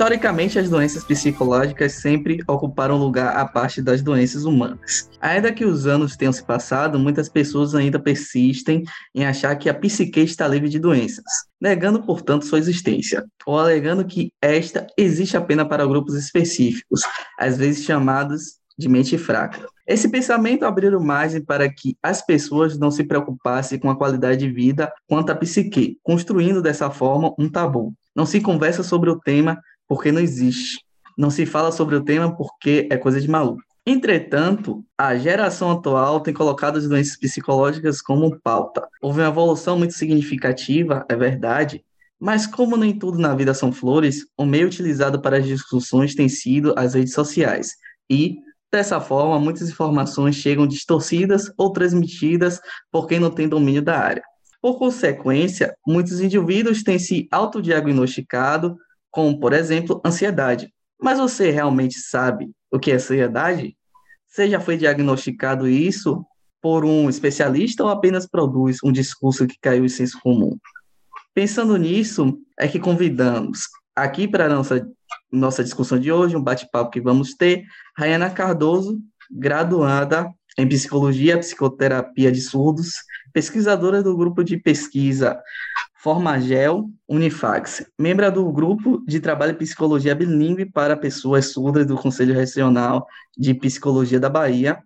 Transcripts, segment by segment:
Historicamente, as doenças psicológicas sempre ocuparam lugar à parte das doenças humanas. Ainda que os anos tenham se passado, muitas pessoas ainda persistem em achar que a psique está livre de doenças, negando, portanto, sua existência, ou alegando que esta existe apenas para grupos específicos, às vezes chamados de mente fraca. Esse pensamento abriu margem para que as pessoas não se preocupassem com a qualidade de vida quanto à psique, construindo dessa forma um tabu. Não se conversa sobre o tema porque não existe. Não se fala sobre o tema porque é coisa de maluco. Entretanto, a geração atual tem colocado as doenças psicológicas como pauta. Houve uma evolução muito significativa, é verdade, mas como nem tudo na vida são flores, o meio utilizado para as discussões tem sido as redes sociais. E, dessa forma, muitas informações chegam distorcidas ou transmitidas por quem não tem domínio da área. Por consequência, muitos indivíduos têm se autodiagnosticado como, por exemplo, ansiedade. Mas você realmente sabe o que é ansiedade? Você já foi diagnosticado isso por um especialista ou apenas produz um discurso que caiu em senso comum? Pensando nisso, é que convidamos aqui para a nossa, nossa discussão de hoje, um bate-papo que vamos ter, Rayana Cardoso, graduada em Psicologia e Psicoterapia de Surdos, pesquisadora do grupo de pesquisa Formagel Unifax, membro do Grupo de Trabalho em Psicologia Bilingue para Pessoas Surdas do Conselho Regional de Psicologia da Bahia,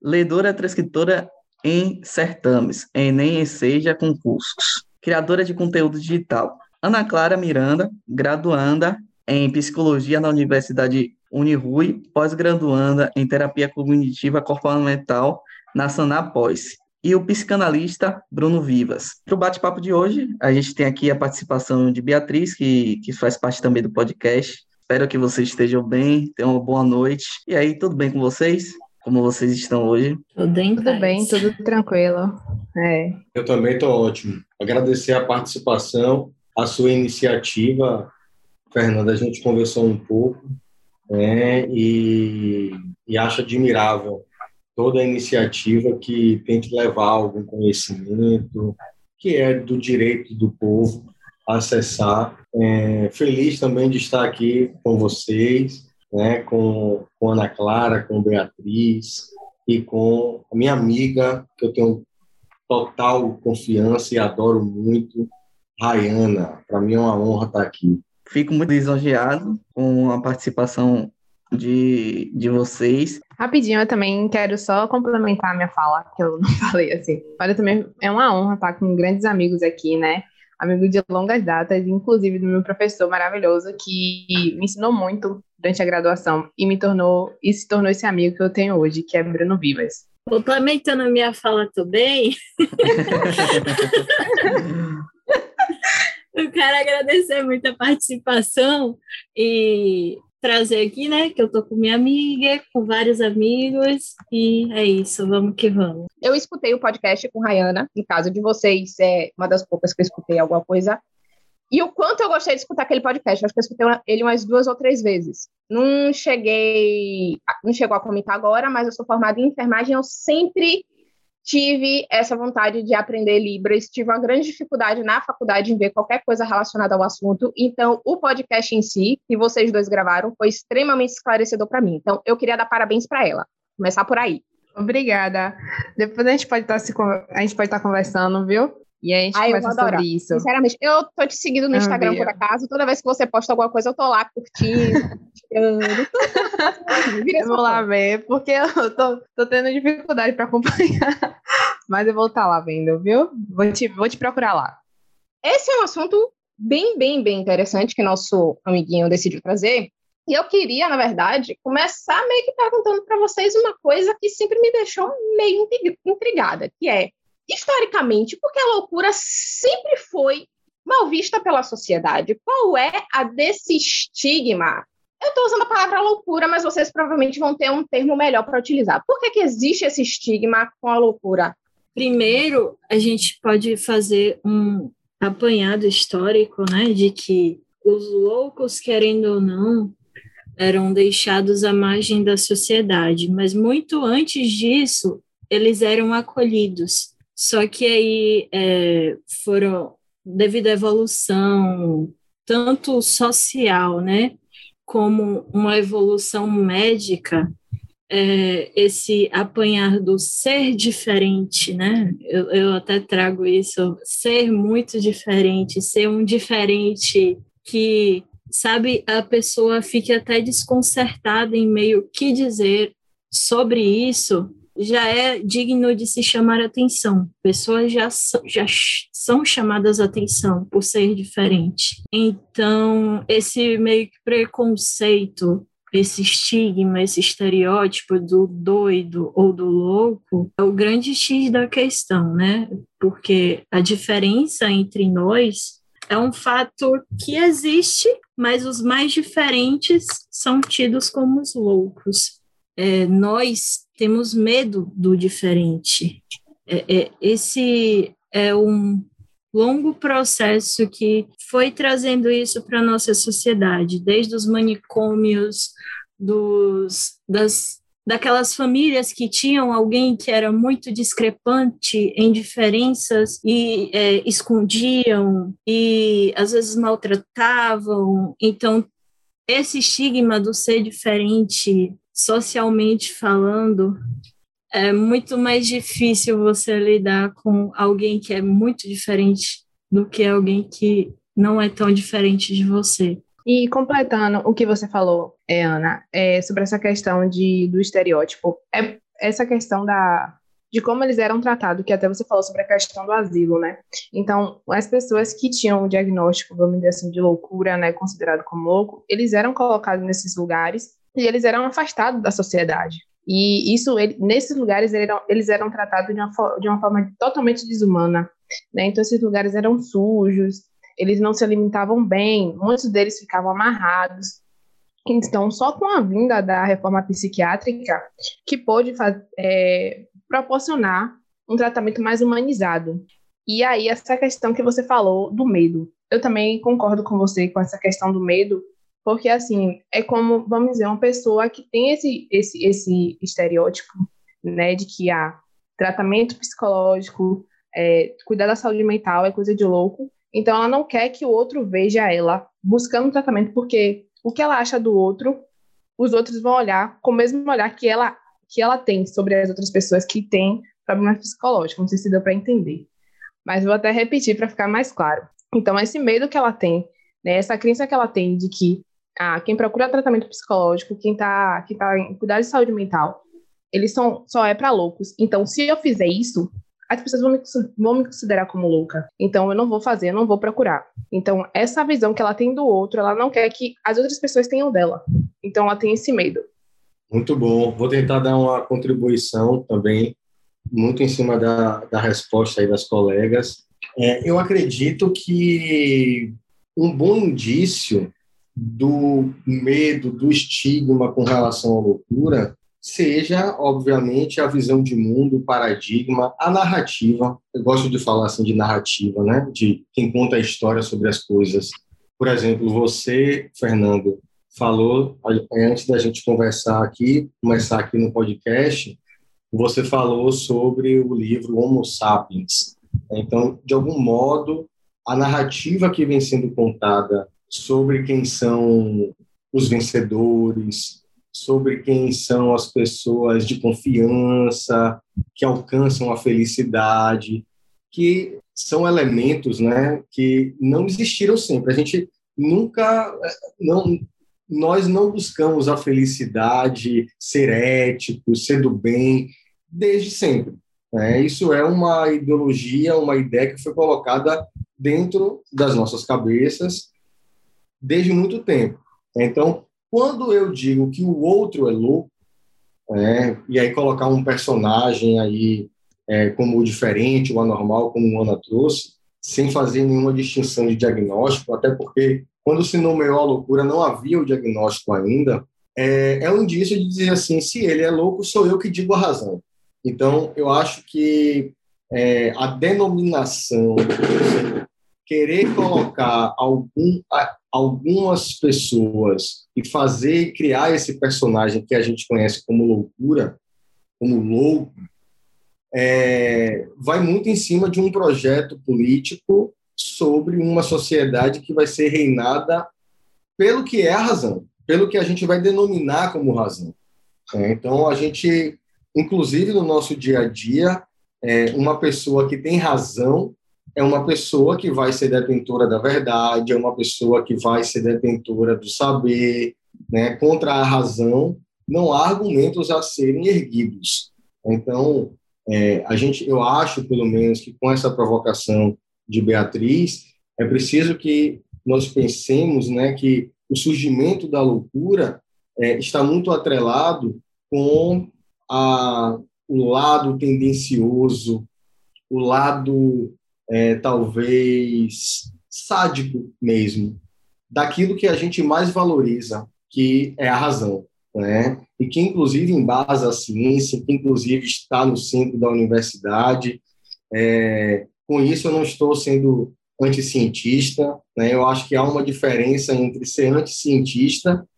ledora e transcritora em certames, Enem e Seja concursos, criadora de conteúdo digital. Ana Clara Miranda, graduanda em Psicologia na Universidade Unirui, pós-graduanda em Terapia Cognitiva Comportamental na Sanapós e o psicanalista Bruno Vivas. Para o bate-papo de hoje, a gente tem aqui a participação de Beatriz, que, que faz parte também do podcast. Espero que vocês estejam bem, tenham uma boa noite. E aí, tudo bem com vocês? Como vocês estão hoje? Tudo bem, tudo bem, tudo tranquilo. É. Eu também estou ótimo. Agradecer a participação, a sua iniciativa, Fernanda. A gente conversou um pouco né, e, e acho admirável toda iniciativa que tente levar algum conhecimento, que é do direito do povo acessar. É, feliz também de estar aqui com vocês, né, com, com Ana Clara, com Beatriz e com a minha amiga, que eu tenho total confiança e adoro muito, Rayana. Para mim é uma honra estar aqui. Fico muito lisonjeado com a participação de, de vocês. Rapidinho, eu também quero só complementar a minha fala, que eu não falei assim. Olha, também é uma honra estar com grandes amigos aqui, né? Amigo de longas datas, inclusive do meu professor maravilhoso, que me ensinou muito durante a graduação e me tornou, e se tornou esse amigo que eu tenho hoje, que é Bruno Vivas. Complementando a minha fala também. eu quero agradecer muito a participação e trazer aqui, né? Que eu tô com minha amiga, com vários amigos, e é isso, vamos que vamos. Eu escutei o podcast com Rayana, em caso de vocês, é uma das poucas que eu escutei alguma coisa. E o quanto eu gostei de escutar aquele podcast, acho que eu escutei ele umas duas ou três vezes. Não cheguei, não chegou a comentar agora, mas eu sou formada em enfermagem, eu sempre tive essa vontade de aprender Libras, tive uma grande dificuldade na faculdade em ver qualquer coisa relacionada ao assunto, então o podcast em si, que vocês dois gravaram, foi extremamente esclarecedor para mim. Então eu queria dar parabéns para ela. Começar por aí. Obrigada. Depois a gente pode estar tá se a gente pode estar tá conversando, viu? E a gente Ai, conversa sobre isso. Sinceramente, eu tô te seguindo no Instagram por acaso. Toda vez que você posta alguma coisa, eu tô lá curtindo, tirando. eu vou lá ver, porque eu tô, tô tendo dificuldade para acompanhar. Mas eu vou estar tá lá vendo, viu? Vou te, vou te procurar lá. Esse é um assunto bem, bem, bem interessante que nosso amiguinho decidiu trazer. E eu queria, na verdade, começar meio que perguntando para vocês uma coisa que sempre me deixou meio intrigada, que é historicamente, porque a loucura sempre foi mal vista pela sociedade. Qual é a desse estigma? Eu estou usando a palavra loucura, mas vocês provavelmente vão ter um termo melhor para utilizar. Por que, que existe esse estigma com a loucura? Primeiro, a gente pode fazer um apanhado histórico, né, de que os loucos, querendo ou não, eram deixados à margem da sociedade, mas muito antes disso, eles eram acolhidos. Só que aí é, foram, devido à evolução tanto social, né, como uma evolução médica, é, esse apanhar do ser diferente, né? Eu, eu até trago isso, ser muito diferente, ser um diferente que, sabe, a pessoa fique até desconcertada em meio que dizer sobre isso, já é digno de se chamar atenção. Pessoas já, já são chamadas atenção por ser diferente. Então, esse meio que preconceito esse estigma, esse estereótipo do doido ou do louco é o grande X da questão, né? Porque a diferença entre nós é um fato que existe, mas os mais diferentes são tidos como os loucos. É, nós temos medo do diferente. É, é, esse é um longo processo que foi trazendo isso para a nossa sociedade, desde os manicômios, dos, das, daquelas famílias que tinham alguém que era muito discrepante em diferenças e é, escondiam e às vezes maltratavam. Então, esse estigma do ser diferente, socialmente falando, é muito mais difícil você lidar com alguém que é muito diferente do que alguém que não é tão diferente de você. E completando o que você falou, é, Ana, é, sobre essa questão de, do estereótipo, é essa questão da, de como eles eram tratados, que até você falou sobre a questão do asilo, né? Então, as pessoas que tinham o diagnóstico, vamos dizer assim, de loucura, né, considerado como louco, eles eram colocados nesses lugares e eles eram afastados da sociedade. E isso, ele, nesses lugares, eles eram, eles eram tratados de uma, de uma forma totalmente desumana. Né? Então, esses lugares eram sujos, eles não se alimentavam bem, muitos deles ficavam amarrados. Então, só com a vinda da reforma psiquiátrica que pôde é, proporcionar um tratamento mais humanizado. E aí, essa questão que você falou do medo. Eu também concordo com você com essa questão do medo, porque, assim, é como, vamos dizer, uma pessoa que tem esse, esse, esse estereótipo, né, de que há ah, tratamento psicológico, é, cuidar da saúde mental é coisa de louco. Então, ela não quer que o outro veja ela buscando tratamento, porque o que ela acha do outro, os outros vão olhar com o mesmo olhar que ela, que ela tem sobre as outras pessoas que têm problemas psicológicos. Não sei se deu para entender. Mas vou até repetir para ficar mais claro. Então, esse medo que ela tem, né, essa crença que ela tem de que ah, quem procura tratamento psicológico, quem está quem tá em cuidado de saúde mental, eles são, só é para loucos. Então, se eu fizer isso, as pessoas vão me, vão me considerar como louca. Então, eu não vou fazer, eu não vou procurar. Então, essa visão que ela tem do outro, ela não quer que as outras pessoas tenham dela. Então, ela tem esse medo. Muito bom. Vou tentar dar uma contribuição também, muito em cima da, da resposta aí das colegas. É, eu acredito que um bom indício do medo, do estigma com relação à loucura, seja, obviamente, a visão de mundo, o paradigma, a narrativa. Eu gosto de falar assim de narrativa, né? De quem conta a história sobre as coisas. Por exemplo, você, Fernando, falou antes da gente conversar aqui, começar aqui no podcast, você falou sobre o livro Homo Sapiens. Então, de algum modo, a narrativa que vem sendo contada sobre quem são os vencedores, sobre quem são as pessoas de confiança, que alcançam a felicidade, que são elementos né, que não existiram sempre. A gente nunca. Não, nós não buscamos a felicidade, ser ético, ser do bem, desde sempre. Né? Isso é uma ideologia, uma ideia que foi colocada dentro das nossas cabeças desde muito tempo. Então, quando eu digo que o outro é louco, é, e aí colocar um personagem aí é, como o diferente, o anormal, como o Ana trouxe, sem fazer nenhuma distinção de diagnóstico, até porque quando se nomeou a loucura não havia o diagnóstico ainda, é, é um indício de dizer assim, se ele é louco, sou eu que digo a razão. Então, eu acho que é, a denominação, querer colocar algum, algumas pessoas e fazer criar esse personagem que a gente conhece como loucura, como louco, é, vai muito em cima de um projeto político sobre uma sociedade que vai ser reinada pelo que é a razão, pelo que a gente vai denominar como razão. É, então, a gente, inclusive no nosso dia a dia, é, uma pessoa que tem razão é uma pessoa que vai ser detentora da verdade, é uma pessoa que vai ser detentora do saber, né? Contra a razão, não há argumentos a serem erguidos. Então, é, a gente, eu acho, pelo menos, que com essa provocação de Beatriz, é preciso que nós pensemos, né, que o surgimento da loucura é, está muito atrelado com a, o lado tendencioso, o lado é, talvez sádico mesmo, daquilo que a gente mais valoriza, que é a razão, né? E que inclusive embasa a ciência, que inclusive está no centro da universidade. É, com isso, eu não estou sendo anticientista, né? Eu acho que há uma diferença entre ser anticientista,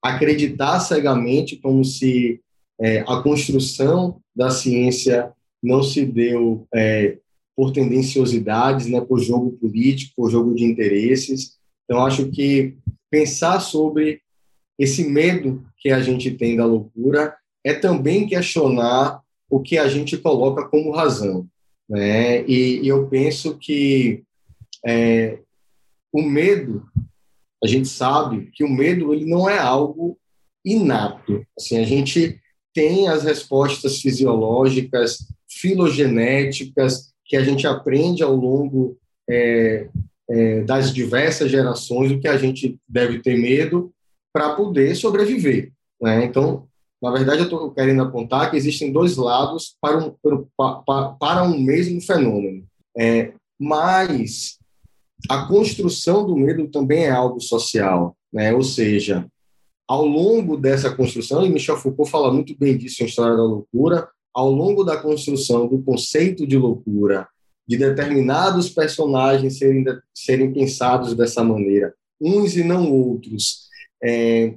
acreditar cegamente como se é, a construção da ciência não se deu é, por tendenciosidades, né, por jogo político, por jogo de interesses. Então, acho que pensar sobre esse medo que a gente tem da loucura é também questionar o que a gente coloca como razão. Né? E, e eu penso que é, o medo, a gente sabe que o medo ele não é algo inato. Assim, a gente tem as respostas fisiológicas, filogenéticas, que a gente aprende ao longo é, é, das diversas gerações o que a gente deve ter medo para poder sobreviver. Né? Então, na verdade, eu estou querendo apontar que existem dois lados para um, para, para um mesmo fenômeno. É, mas a construção do medo também é algo social, né? ou seja, ao longo dessa construção, e Michel Foucault fala muito bem disso em História da Loucura, ao longo da construção do conceito de loucura, de determinados personagens serem, serem pensados dessa maneira, uns e não outros, é,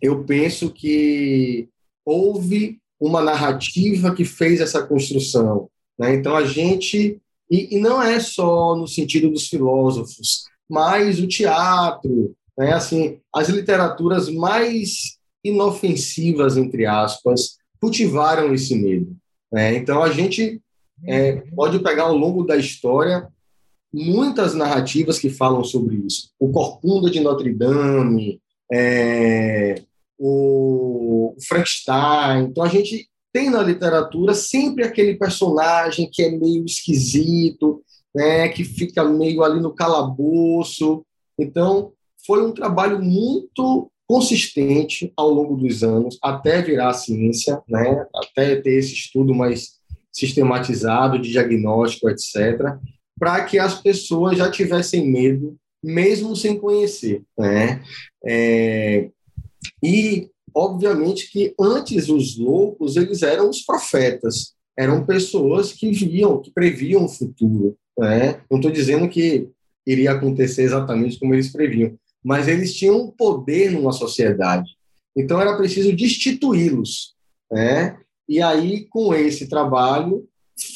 eu penso que houve uma narrativa que fez essa construção. Né? Então, a gente. E, e, não é só no sentido dos filósofos, mas o teatro, né? assim, as literaturas mais inofensivas, entre aspas, cultivaram esse medo. Né? Então, a gente é, pode pegar ao longo da história muitas narrativas que falam sobre isso. O Corcunda de Notre Dame, é, o Frankenstein. Então, a gente tem na literatura sempre aquele personagem que é meio esquisito, né, que fica meio ali no calabouço. Então, foi um trabalho muito consistente ao longo dos anos, até virar a ciência, né, até ter esse estudo mais sistematizado de diagnóstico, etc., para que as pessoas já tivessem medo, mesmo sem conhecer. Né? É, e, obviamente, que antes os loucos, eles eram os profetas, eram pessoas que viam, que previam o futuro. Né? Não estou dizendo que iria acontecer exatamente como eles previam, mas eles tinham um poder numa sociedade. Então era preciso destituí-los. Né? E aí, com esse trabalho,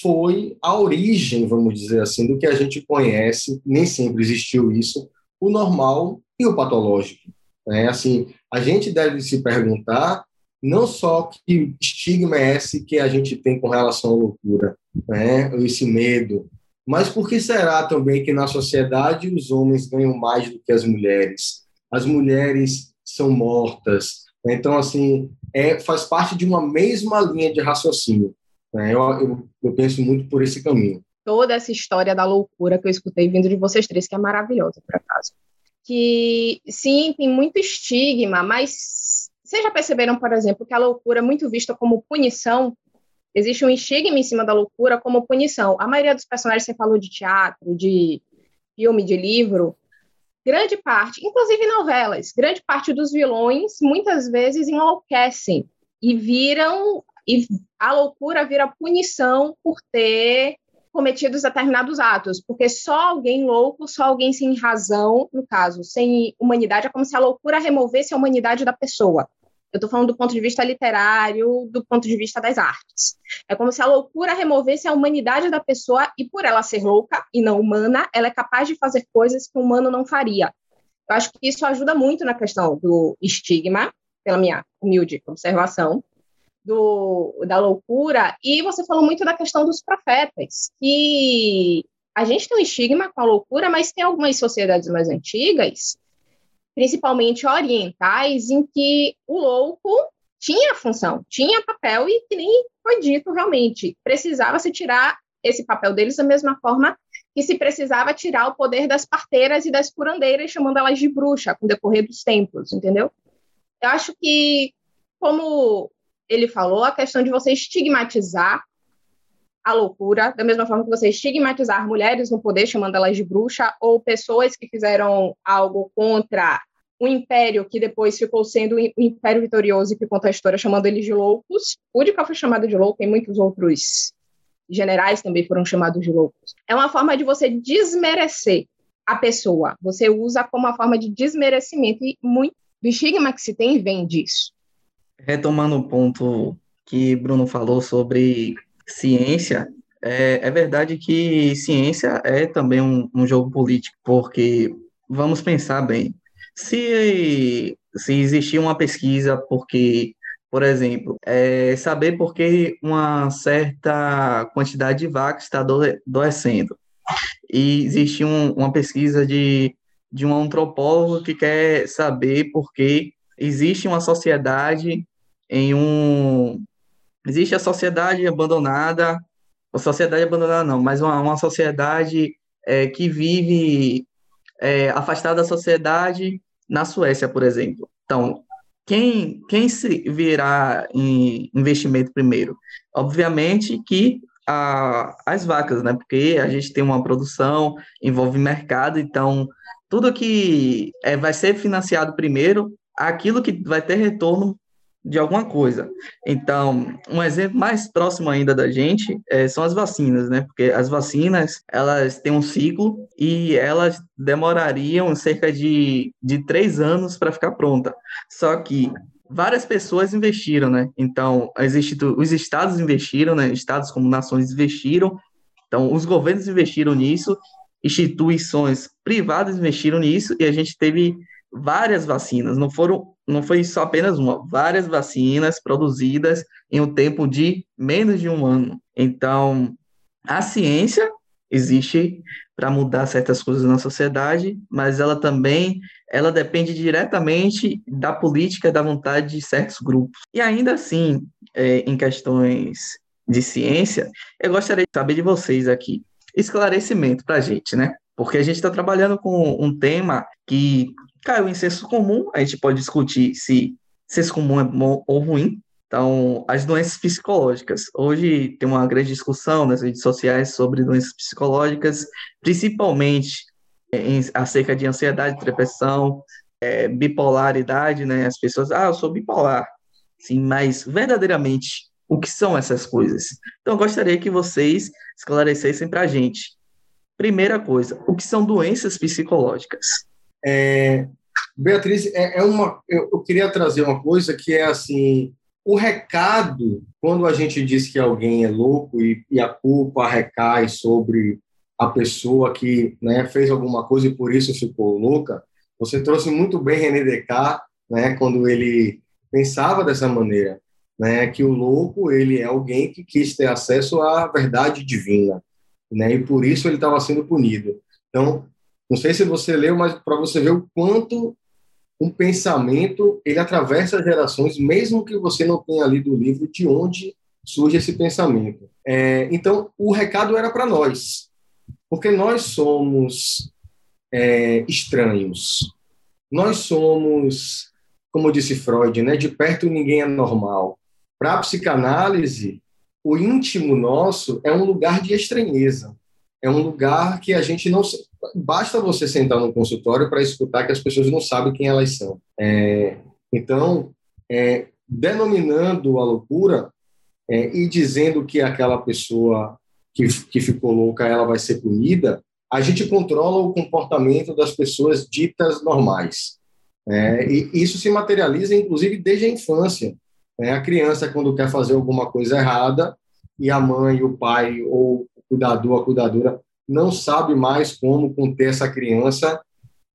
foi a origem, vamos dizer assim, do que a gente conhece, nem sempre existiu isso, o normal e o patológico. Né? Assim, a gente deve se perguntar não só que estigma é esse que a gente tem com relação à loucura, né? esse medo, mas por que será também que na sociedade os homens ganham mais do que as mulheres? As mulheres são mortas. Então, assim, é, faz parte de uma mesma linha de raciocínio. Né? Eu, eu, eu penso muito por esse caminho. Toda essa história da loucura que eu escutei vindo de vocês três, que é maravilhosa, por acaso que sim, tem muito estigma, mas vocês já perceberam, por exemplo, que a loucura é muito vista como punição? Existe um estigma em cima da loucura como punição. A maioria dos personagens, você falou de teatro, de filme, de livro, grande parte, inclusive novelas, grande parte dos vilões muitas vezes enlouquecem e viram e a loucura vira punição por ter cometidos determinados atos, porque só alguém louco, só alguém sem razão, no caso, sem humanidade, é como se a loucura removesse a humanidade da pessoa. Eu estou falando do ponto de vista literário, do ponto de vista das artes. É como se a loucura removesse a humanidade da pessoa e, por ela ser louca e não humana, ela é capaz de fazer coisas que o humano não faria. Eu acho que isso ajuda muito na questão do estigma, pela minha humilde observação, do, da loucura. E você falou muito da questão dos profetas, que a gente tem um estigma com a loucura, mas tem algumas sociedades mais antigas, principalmente orientais, em que o louco tinha função, tinha papel e que nem foi dito realmente, precisava se tirar esse papel deles da mesma forma que se precisava tirar o poder das parteiras e das curandeiras, chamando elas de bruxa, com o decorrer dos tempos, entendeu? Eu acho que, como ele falou, a questão de você estigmatizar a loucura, da mesma forma que você estigmatizar mulheres no poder, chamando elas de bruxa, ou pessoas que fizeram algo contra o império, que depois ficou sendo o império vitorioso e que conta a história, chamando eles de loucos. O de foi chamado de louco, e muitos outros generais também foram chamados de loucos. É uma forma de você desmerecer a pessoa. Você usa como uma forma de desmerecimento, e muito do estigma que se tem vem disso. Retomando o ponto que Bruno falou sobre ciência, é, é verdade que ciência é também um, um jogo político, porque vamos pensar bem, se, se existir uma pesquisa porque por exemplo, é saber por que uma certa quantidade de vacas está adoecendo. E existe um, uma pesquisa de, de um antropólogo que quer saber por que existe uma sociedade em um existe a sociedade abandonada, a sociedade abandonada não, mas uma, uma sociedade é, que vive é, afastada da sociedade na Suécia, por exemplo. Então, quem, quem se virá em investimento primeiro? Obviamente que a, as vacas, né? Porque a gente tem uma produção, envolve mercado, então tudo que é, vai ser financiado primeiro, aquilo que vai ter retorno de alguma coisa. Então, um exemplo mais próximo ainda da gente é, são as vacinas, né? Porque as vacinas, elas têm um ciclo e elas demorariam cerca de, de três anos para ficar pronta. Só que várias pessoas investiram, né? Então, os estados investiram, né? Estados como nações investiram. Então, os governos investiram nisso, instituições privadas investiram nisso e a gente teve várias vacinas, não foram, não foi só apenas uma, várias vacinas produzidas em um tempo de menos de um ano. Então, a ciência existe para mudar certas coisas na sociedade, mas ela também ela depende diretamente da política, da vontade de certos grupos. E ainda assim, é, em questões de ciência, eu gostaria de saber de vocês aqui esclarecimento para a gente, né? Porque a gente está trabalhando com um tema que caiu em senso comum, a gente pode discutir se senso comum é bom ou ruim. Então, as doenças psicológicas. Hoje tem uma grande discussão nas redes sociais sobre doenças psicológicas, principalmente em, acerca de ansiedade, depressão, é, bipolaridade, né? As pessoas, ah, eu sou bipolar. Sim, mas verdadeiramente, o que são essas coisas? Então, eu gostaria que vocês esclarecessem para a gente. Primeira coisa, o que são doenças psicológicas? É, Beatriz, é, é uma, eu, eu, queria trazer uma coisa que é assim, o recado, quando a gente diz que alguém é louco e, e a culpa recai sobre a pessoa que né, fez alguma coisa e por isso ficou louca, você trouxe muito bem René Descartes, né, quando ele pensava dessa maneira, né, que o louco ele é alguém que quis ter acesso à verdade divina, né, e por isso ele estava sendo punido. Então, não sei se você leu, mas para você ver o quanto um pensamento ele atravessa gerações, mesmo que você não tenha lido o livro, de onde surge esse pensamento. É, então, o recado era para nós, porque nós somos é, estranhos. Nós somos, como disse Freud, né, de perto ninguém é normal. Para a psicanálise, o íntimo nosso é um lugar de estranheza. É um lugar que a gente não basta você sentar no consultório para escutar que as pessoas não sabem quem elas são. É, então, é, denominando a loucura é, e dizendo que aquela pessoa que, que ficou louca ela vai ser punida, a gente controla o comportamento das pessoas ditas normais. É, e isso se materializa, inclusive, desde a infância. É, a criança, quando quer fazer alguma coisa errada, e a mãe, o pai, ou o cuidador, a cuidadora, não sabe mais como conter essa criança,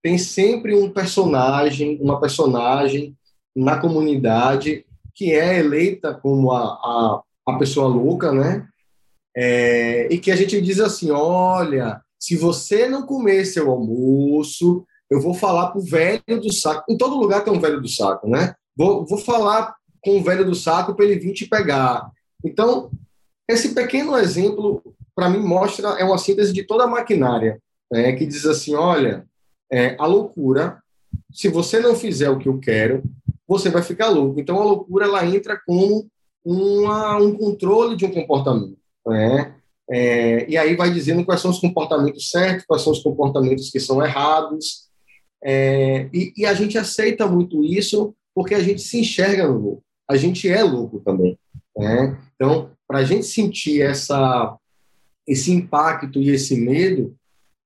tem sempre um personagem, uma personagem na comunidade que é eleita como a, a, a pessoa louca, né? É, e que a gente diz assim: olha, se você não comer seu almoço, eu vou falar para o velho do saco. Em todo lugar tem um velho do saco, né? Vou, vou falar com o velho do saco para ele vir te pegar. Então, esse pequeno exemplo, para mim, mostra, é uma síntese de toda a maquinária, né, que diz assim: olha, é, a loucura, se você não fizer o que eu quero, você vai ficar louco. Então, a loucura ela entra como uma, um controle de um comportamento. Né? É, e aí vai dizendo quais são os comportamentos certos, quais são os comportamentos que são errados. É, e, e, a gente aceita muito isso porque a gente se enxerga no louco. A gente é louco também. Né? Então, para a gente sentir essa, esse impacto e esse medo,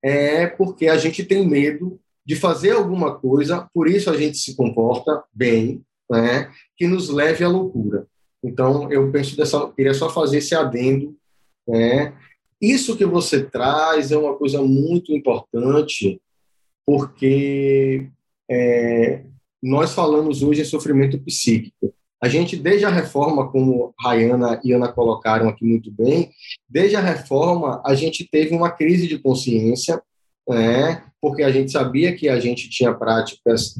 é porque a gente tem medo de fazer alguma coisa, por isso a gente se comporta bem, né, que nos leve à loucura. Então, eu penso dessa, queria só fazer esse adendo, né? Isso que você traz é uma coisa muito importante, porque é, nós falamos hoje em sofrimento psíquico. A gente, desde a reforma, como Rayana e Ana colocaram aqui muito bem, desde a reforma, a gente teve uma crise de consciência, né, porque a gente sabia que a gente tinha práticas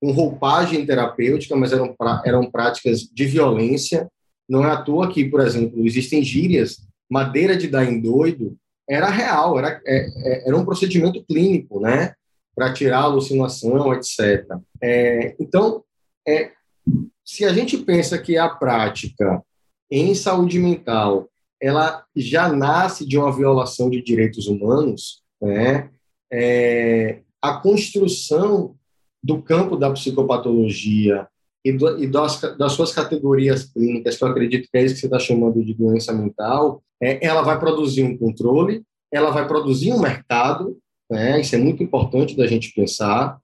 com roupagem terapêutica, mas eram, eram práticas de violência. Não é à toa que, por exemplo, existem gírias, madeira de dar em doido, era real, era, é, é, era um procedimento clínico, né? Para tirar alucinação, etc. É, então, é, se a gente pensa que a prática em saúde mental ela já nasce de uma violação de direitos humanos, né? É, a construção do campo da psicopatologia e, do, e das, das, suas categorias clínicas, que eu acredito que é isso que você está chamando de doença mental, é, ela vai produzir um controle, ela vai produzir um mercado, né? isso é muito importante da gente pensar,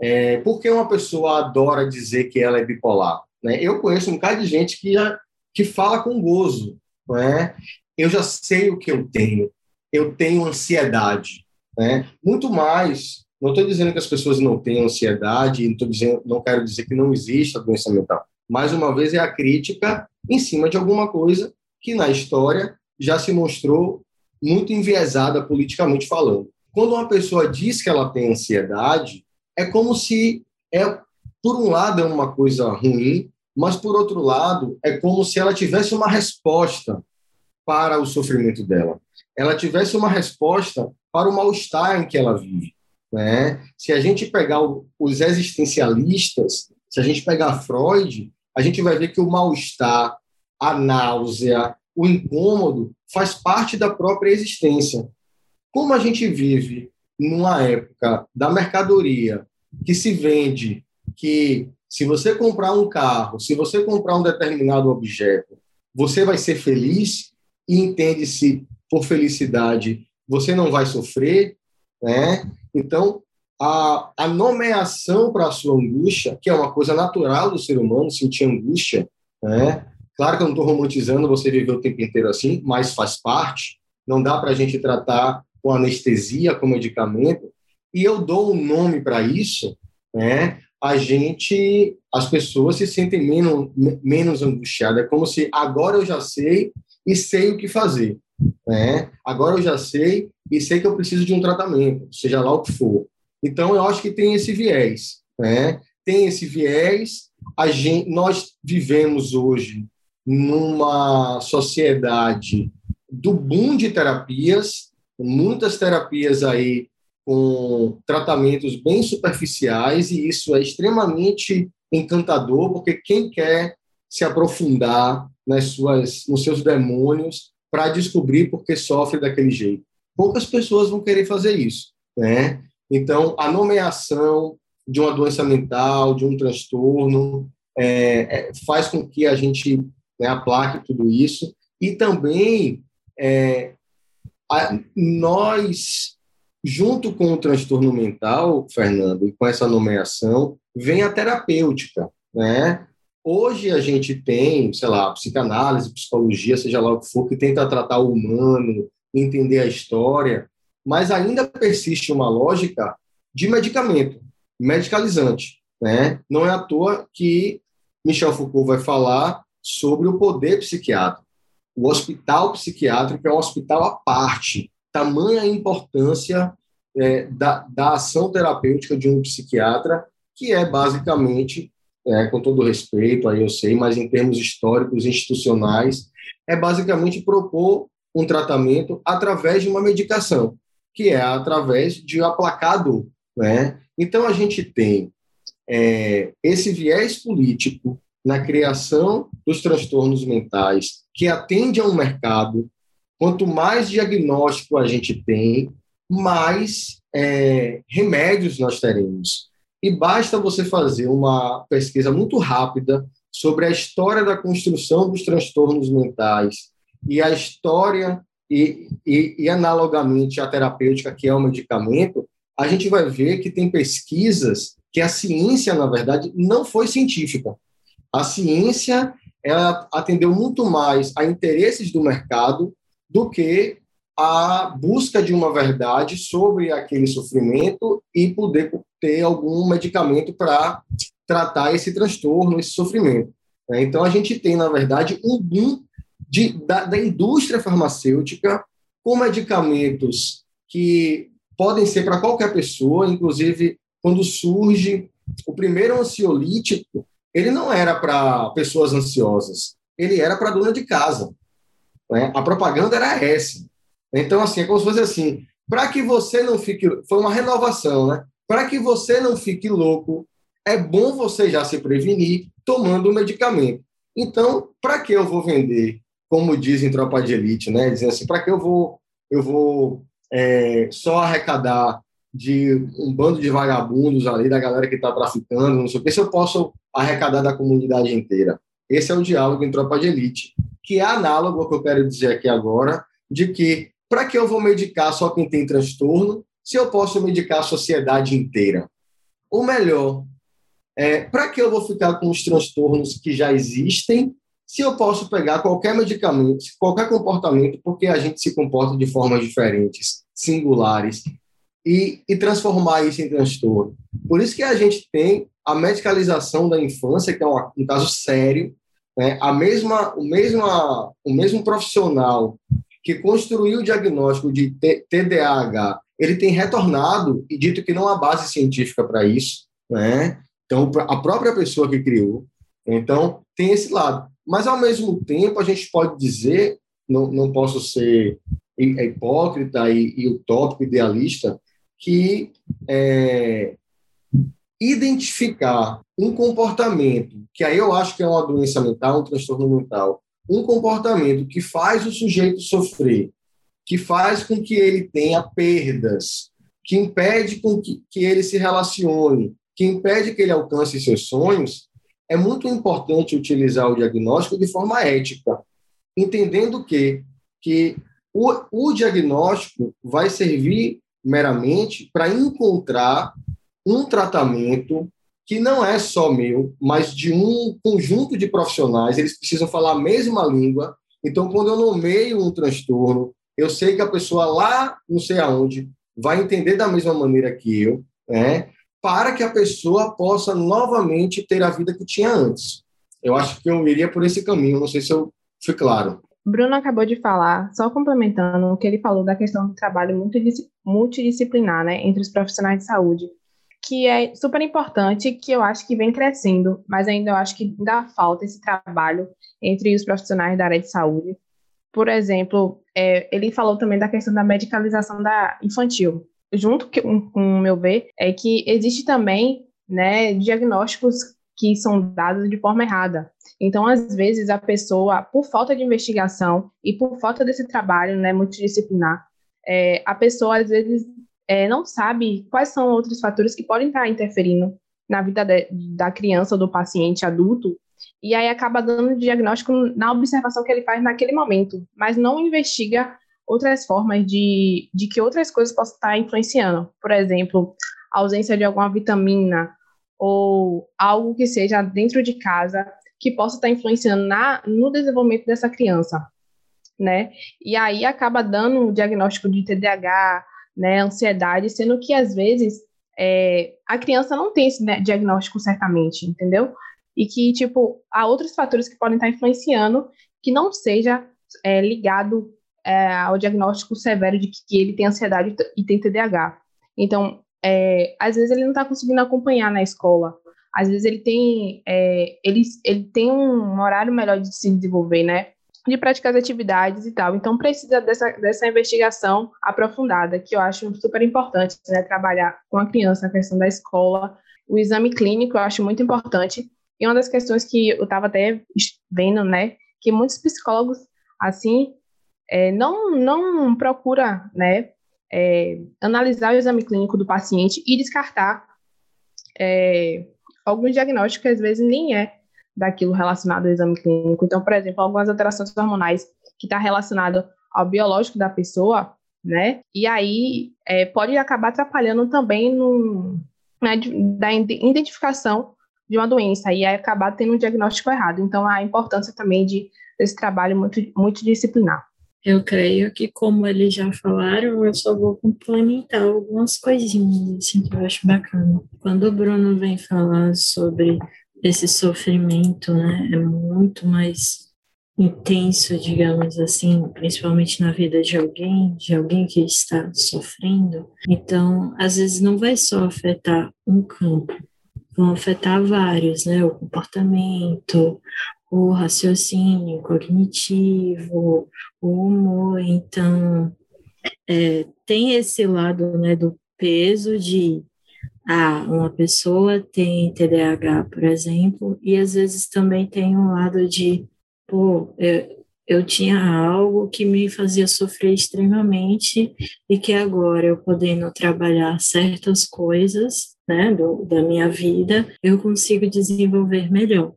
é, por que uma pessoa adora dizer que ela é bipolar? Né? Eu conheço um bocado de gente que, já, que fala com gozo. Né? Eu já sei o que eu tenho. Eu tenho ansiedade. Né? Muito mais. Não estou dizendo que as pessoas não tenham ansiedade, não, dizendo, não quero dizer que não exista doença mental. Mais uma vez, é a crítica em cima de alguma coisa que na história já se mostrou muito enviesada politicamente falando. Quando uma pessoa diz que ela tem ansiedade, é como se é por um lado é uma coisa ruim, mas por outro lado é como se ela tivesse uma resposta para o sofrimento dela. Ela tivesse uma resposta para o mal-estar em que ela vive. Né? Se a gente pegar os existencialistas, se a gente pegar Freud, a gente vai ver que o mal-estar, a náusea, o incômodo faz parte da própria existência. Como a gente vive numa época da mercadoria que se vende que se você comprar um carro, se você comprar um determinado objeto, você vai ser feliz e entende-se por felicidade, você não vai sofrer, né? Então, a, a nomeação para a sua angústia, que é uma coisa natural do ser humano, sentir angústia, né? Claro que eu não estou romantizando você viver o tempo inteiro assim, mas faz parte. Não dá para a gente tratar com anestesia, com medicamento. E eu dou um nome para isso, né? A gente, as pessoas se sentem menos, menos angustiadas. É como se agora eu já sei e sei o que fazer. Né? Agora eu já sei e sei que eu preciso de um tratamento, seja lá o que for. Então, eu acho que tem esse viés. Né? Tem esse viés. A gente, nós vivemos hoje numa sociedade do boom de terapias, muitas terapias aí com tratamentos bem superficiais e isso é extremamente encantador porque quem quer se aprofundar nas suas nos seus demônios para descobrir por que sofre daquele jeito. Poucas pessoas vão querer fazer isso, né? Então, a nomeação de uma doença mental, de um transtorno, é, é, faz com que a gente né, aplaque tudo isso e também é, a, nós junto com o transtorno mental, Fernando, e com essa nomeação, vem a terapêutica, né? Hoje a gente tem, sei lá, psicanálise, psicologia, seja lá o que for, que tenta tratar o humano, entender a história, mas ainda persiste uma lógica de medicamento, medicalizante, né? Não é à toa que Michel Foucault vai falar sobre o poder psiquiátrico. O hospital psiquiátrico é um hospital à parte, tamanha importância é, da, da ação terapêutica de um psiquiatra, que é basicamente, é, com todo respeito, aí eu sei, mas em termos históricos, institucionais, é basicamente propor um tratamento através de uma medicação, que é através de aplacado, né? Então a gente tem é, esse viés político na criação dos transtornos mentais que atende a um mercado. Quanto mais diagnóstico a gente tem, mais é, remédios nós teremos. E basta você fazer uma pesquisa muito rápida sobre a história da construção dos transtornos mentais e a história e, e, e, analogamente a terapêutica, que é o medicamento, a gente vai ver que tem pesquisas que a ciência, na verdade, não foi científica. A ciência ela atendeu muito mais a interesses do mercado do que a busca de uma verdade sobre aquele sofrimento e poder ter algum medicamento para tratar esse transtorno, esse sofrimento. Né? Então, a gente tem, na verdade, um boom de, da, da indústria farmacêutica com medicamentos que podem ser para qualquer pessoa, inclusive quando surge o primeiro ansiolítico, ele não era para pessoas ansiosas, ele era para dona de casa. Né? A propaganda era essa. Então, assim, é como se fosse assim, para que você não fique... Foi uma renovação, né? Para que você não fique louco, é bom você já se prevenir tomando o medicamento. Então, para que eu vou vender, como dizem Tropa de Elite, né? Dizendo assim, para que eu vou, eu vou é, só arrecadar de um bando de vagabundos ali, da galera que está traficando, não sei o que, se eu posso arrecadar da comunidade inteira. Esse é o diálogo em tropa de elite, que é análogo ao que eu quero dizer aqui agora, de que para que eu vou medicar só quem tem transtorno, se eu posso medicar a sociedade inteira? Ou melhor, é, para que eu vou ficar com os transtornos que já existem, se eu posso pegar qualquer medicamento, qualquer comportamento, porque a gente se comporta de formas diferentes, singulares, e, e transformar isso em transtorno. Por isso que a gente tem a medicalização da infância, que é um, um caso sério, né? a mesma, o, mesma, o mesmo profissional que construiu o diagnóstico de TDAH, ele tem retornado e dito que não há base científica para isso, né? Então, a própria pessoa que criou. Então, tem esse lado. Mas, ao mesmo tempo, a gente pode dizer, não, não posso ser hipócrita e, e utópico, idealista, que é, identificar um comportamento, que aí eu acho que é uma doença mental, um transtorno mental, um comportamento que faz o sujeito sofrer, que faz com que ele tenha perdas, que impede com que, que ele se relacione, que impede que ele alcance seus sonhos, é muito importante utilizar o diagnóstico de forma ética, entendendo que, que o, o diagnóstico vai servir meramente para encontrar um tratamento que não é só meu, mas de um conjunto de profissionais, eles precisam falar a mesma língua. Então, quando eu nomeio um transtorno, eu sei que a pessoa lá, não sei aonde, vai entender da mesma maneira que eu, né? para que a pessoa possa novamente ter a vida que tinha antes. Eu acho que eu iria por esse caminho, não sei se eu fui claro. Bruno acabou de falar, só complementando o que ele falou da questão do trabalho multidisciplinar né, entre os profissionais de saúde, que é super importante, que eu acho que vem crescendo, mas ainda eu acho que ainda falta esse trabalho entre os profissionais da área de saúde. Por exemplo, é, ele falou também da questão da medicalização da infantil. Junto com, com o meu ver, é que existe também né, diagnósticos que são dados de forma errada. Então, às vezes, a pessoa, por falta de investigação e por falta desse trabalho né, multidisciplinar, é, a pessoa, às vezes, é, não sabe quais são outros fatores que podem estar interferindo na vida de, da criança ou do paciente adulto, e aí acaba dando diagnóstico na observação que ele faz naquele momento, mas não investiga outras formas de, de que outras coisas possam estar influenciando. Por exemplo, a ausência de alguma vitamina, ou algo que seja dentro de casa que possa estar influenciando na, no desenvolvimento dessa criança, né? E aí acaba dando um diagnóstico de TDAH, né, ansiedade, sendo que às vezes é, a criança não tem esse diagnóstico certamente, entendeu? E que, tipo, há outros fatores que podem estar influenciando que não seja é, ligado é, ao diagnóstico severo de que ele tem ansiedade e tem TDAH. Então, é, às vezes ele não está conseguindo acompanhar na escola, às vezes ele tem, é, ele, ele tem um horário melhor de se desenvolver, né? De praticar as atividades e tal. Então, precisa dessa, dessa investigação aprofundada, que eu acho super importante, né? Trabalhar com a criança, a questão da escola, o exame clínico, eu acho muito importante. E uma das questões que eu estava até vendo, né? Que muitos psicólogos, assim, é, não, não procura, né? É, analisar o exame clínico do paciente e descartar é, alguns diagnósticos que às vezes nem é daquilo relacionado ao exame clínico. Então, por exemplo, algumas alterações hormonais que está relacionado ao biológico da pessoa, né? E aí é, pode acabar atrapalhando também no, né, da identificação de uma doença e aí acabar tendo um diagnóstico errado. Então, a importância também de, desse trabalho muito, multidisciplinar. Eu creio que, como eles já falaram, eu só vou complementar algumas coisinhas assim, que eu acho bacana. Quando o Bruno vem falar sobre esse sofrimento, né, é muito mais intenso, digamos assim, principalmente na vida de alguém, de alguém que está sofrendo. Então, às vezes não vai só afetar um campo, vão afetar vários, né, o comportamento, o raciocínio cognitivo, o humor. Então, é, tem esse lado, né, do peso de ah, uma pessoa tem TDAH, por exemplo, e às vezes também tem um lado de, pô, eu, eu tinha algo que me fazia sofrer extremamente e que agora eu podendo trabalhar certas coisas, né, do, da minha vida, eu consigo desenvolver melhor.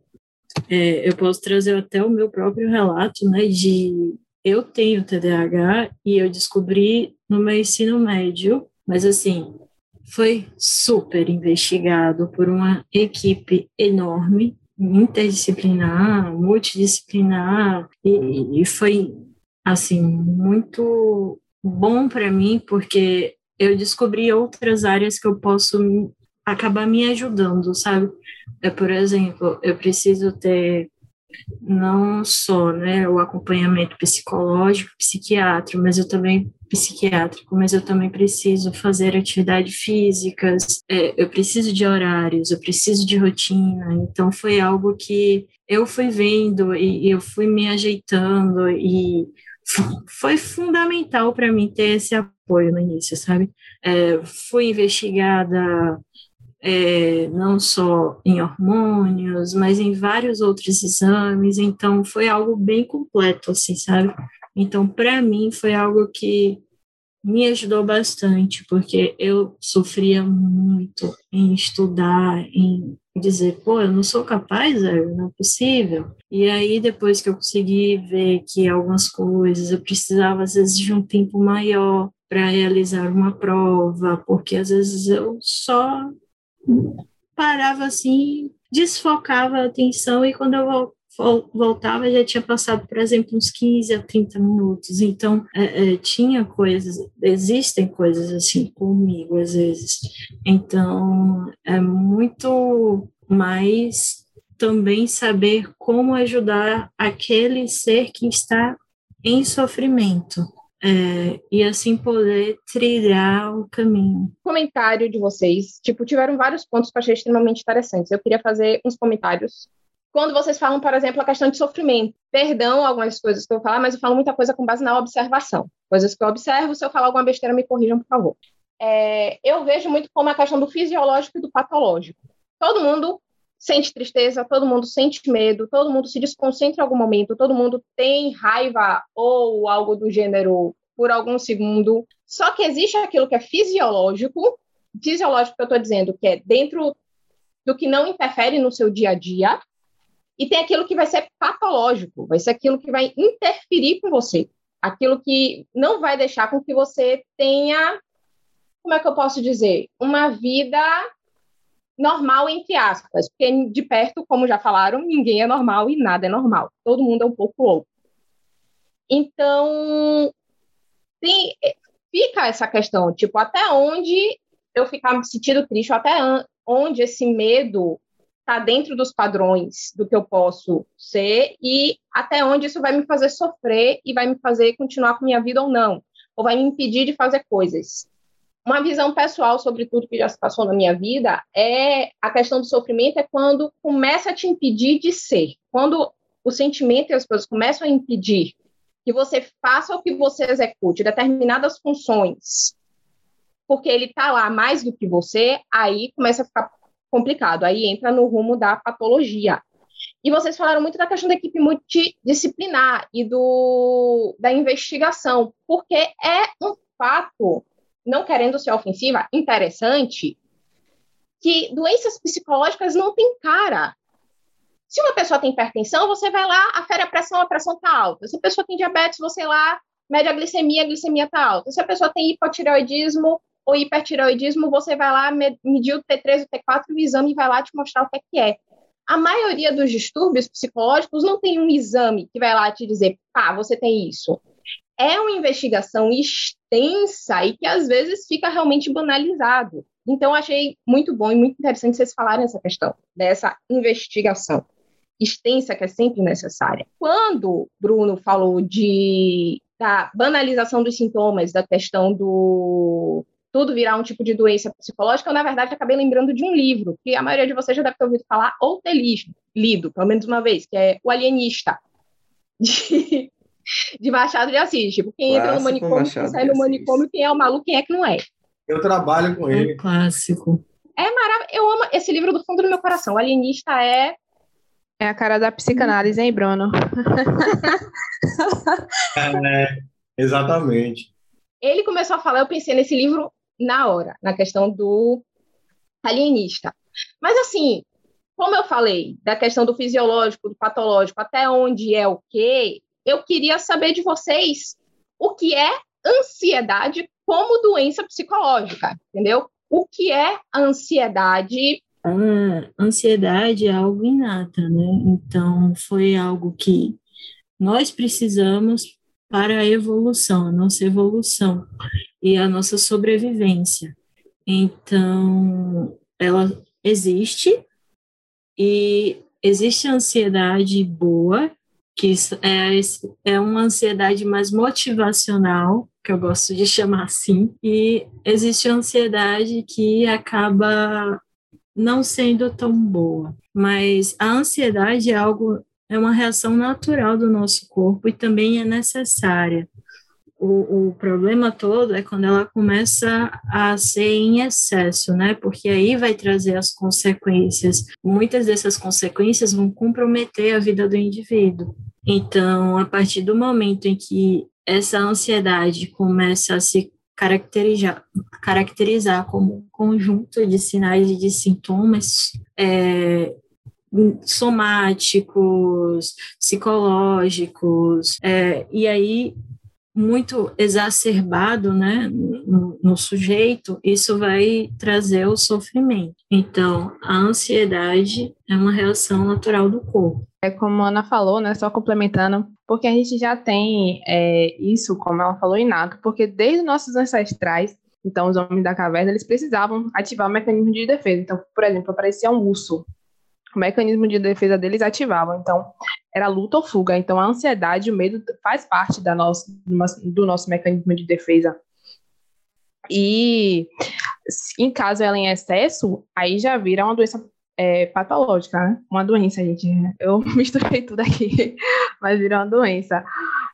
É, eu posso trazer até o meu próprio relato, né, de eu tenho TDAH e eu descobri no meu ensino médio, mas assim, foi super investigado por uma equipe enorme, interdisciplinar, multidisciplinar, e, e foi, assim, muito bom para mim, porque eu descobri outras áreas que eu posso acabar me ajudando, sabe? É, por exemplo, eu preciso ter não só né, o acompanhamento psicológico, psiquiátrico, mas eu também psiquiátrico, mas eu também preciso fazer atividades físicas, é, eu preciso de horários, eu preciso de rotina. Então foi algo que eu fui vendo e, e eu fui me ajeitando e foi fundamental para mim ter esse apoio no início, sabe? É, fui investigada é, não só em hormônios, mas em vários outros exames, então foi algo bem completo, assim, sabe? Então, para mim, foi algo que me ajudou bastante, porque eu sofria muito em estudar, em dizer, pô, eu não sou capaz, não é possível. E aí, depois que eu consegui ver que algumas coisas eu precisava, às vezes, de um tempo maior para realizar uma prova, porque às vezes eu só parava assim, desfocava a atenção e quando eu voltava já tinha passado, por exemplo, uns 15 a 30 minutos. Então, é, é, tinha coisas, existem coisas assim comigo às vezes. Então, é muito mais também saber como ajudar aquele ser que está em sofrimento é, e assim poder trilhar o caminho. Comentário de vocês, tipo, tiveram vários pontos que eu achei extremamente interessantes. Eu queria fazer uns comentários. Quando vocês falam, por exemplo, a questão de sofrimento, perdão algumas coisas que eu falar, mas eu falo muita coisa com base na observação. Coisas que eu observo, se eu falar alguma besteira, me corrijam, por favor. É, eu vejo muito como a questão do fisiológico e do patológico. Todo mundo sente tristeza, todo mundo sente medo, todo mundo se desconcentra em algum momento, todo mundo tem raiva ou algo do gênero por algum segundo. Só que existe aquilo que é fisiológico, fisiológico que eu estou dizendo, que é dentro do que não interfere no seu dia a dia, e tem aquilo que vai ser patológico, vai ser aquilo que vai interferir com você, aquilo que não vai deixar com que você tenha, como é que eu posso dizer, uma vida normal entre aspas, porque de perto, como já falaram, ninguém é normal e nada é normal. Todo mundo é um pouco louco. Então, tem, fica essa questão, tipo, até onde eu ficar me sentindo triste, até onde esse medo está dentro dos padrões do que eu posso ser e até onde isso vai me fazer sofrer e vai me fazer continuar com minha vida ou não, ou vai me impedir de fazer coisas. Uma visão pessoal sobre tudo que já se passou na minha vida é a questão do sofrimento é quando começa a te impedir de ser. Quando o sentimento e as coisas começam a impedir que você faça o que você execute, determinadas funções, porque ele está lá mais do que você, aí começa a ficar complicado. Aí entra no rumo da patologia. E vocês falaram muito da questão da equipe multidisciplinar e do, da investigação, porque é um fato, não querendo ser ofensiva, interessante, que doenças psicológicas não têm cara. Se uma pessoa tem hipertensão, você vai lá, afere a pressão, a pressão está alta. Se a pessoa tem diabetes, você lá, mede a glicemia, a glicemia está alta. Se a pessoa tem hipotireoidismo, ou hipertireoidismo, você vai lá medir o T3 o T4 e o exame vai lá te mostrar o que é que é. A maioria dos distúrbios psicológicos não tem um exame que vai lá te dizer, pá, você tem isso. É uma investigação extensa e que às vezes fica realmente banalizado. Então, achei muito bom e muito interessante vocês falarem essa questão, dessa investigação extensa que é sempre necessária. Quando Bruno falou de da banalização dos sintomas, da questão do tudo virar um tipo de doença psicológica, eu, na verdade, acabei lembrando de um livro, que a maioria de vocês já deve ter ouvido falar ou ter lido, pelo menos uma vez, que é O Alienista, de, de Machado de Assis. Tipo, quem Clássico entra no manicômio, quem sai no manicômio, quem é o maluco, quem é que não é. Eu trabalho com ele. É clássico. É maravilhoso. Eu amo esse livro do fundo do meu coração. O Alienista é é a cara da psicanálise, hein, Bruno? é, exatamente. Ele começou a falar, eu pensei nesse livro na hora, na questão do alienista. Mas, assim, como eu falei, da questão do fisiológico, do patológico, até onde é o quê, eu queria saber de vocês o que é ansiedade como doença psicológica, entendeu? O que é ansiedade? A ansiedade é algo inata, né? Então, foi algo que nós precisamos para a evolução, a nossa evolução e a nossa sobrevivência. Então, ela existe e existe a ansiedade boa, que é, é uma ansiedade mais motivacional, que eu gosto de chamar assim, e existe a ansiedade que acaba não sendo tão boa. Mas a ansiedade é algo é uma reação natural do nosso corpo e também é necessária. O, o, problema todo é quando ela começa a ser em excesso, né? Porque aí vai trazer as consequências. Muitas dessas consequências vão comprometer a vida do indivíduo. Então, a partir do momento em que essa ansiedade começa a se caracterizar, caracterizar como um conjunto de sinais e de sintomas, é, somáticos, psicológicos, é, e aí muito exacerbado, né, no, no, sujeito, isso vai trazer o sofrimento. Então, a ansiedade é uma reação natural do corpo. É como a Ana falou, né, só complementando, porque a gente já tem é, isso, como ela falou, inato, porque desde nossos ancestrais, então os homens da caverna, eles precisavam ativar o mecanismo de defesa. Então, por exemplo, aparecia um urso, o mecanismo de defesa deles ativava. Então, era luta ou fuga. Então, a ansiedade, o medo faz parte da nossa, do nosso mecanismo de defesa. E, em caso ela em excesso, aí já vira uma doença é, patológica, né? Uma doença, gente. Eu misturei tudo aqui, mas vira uma doença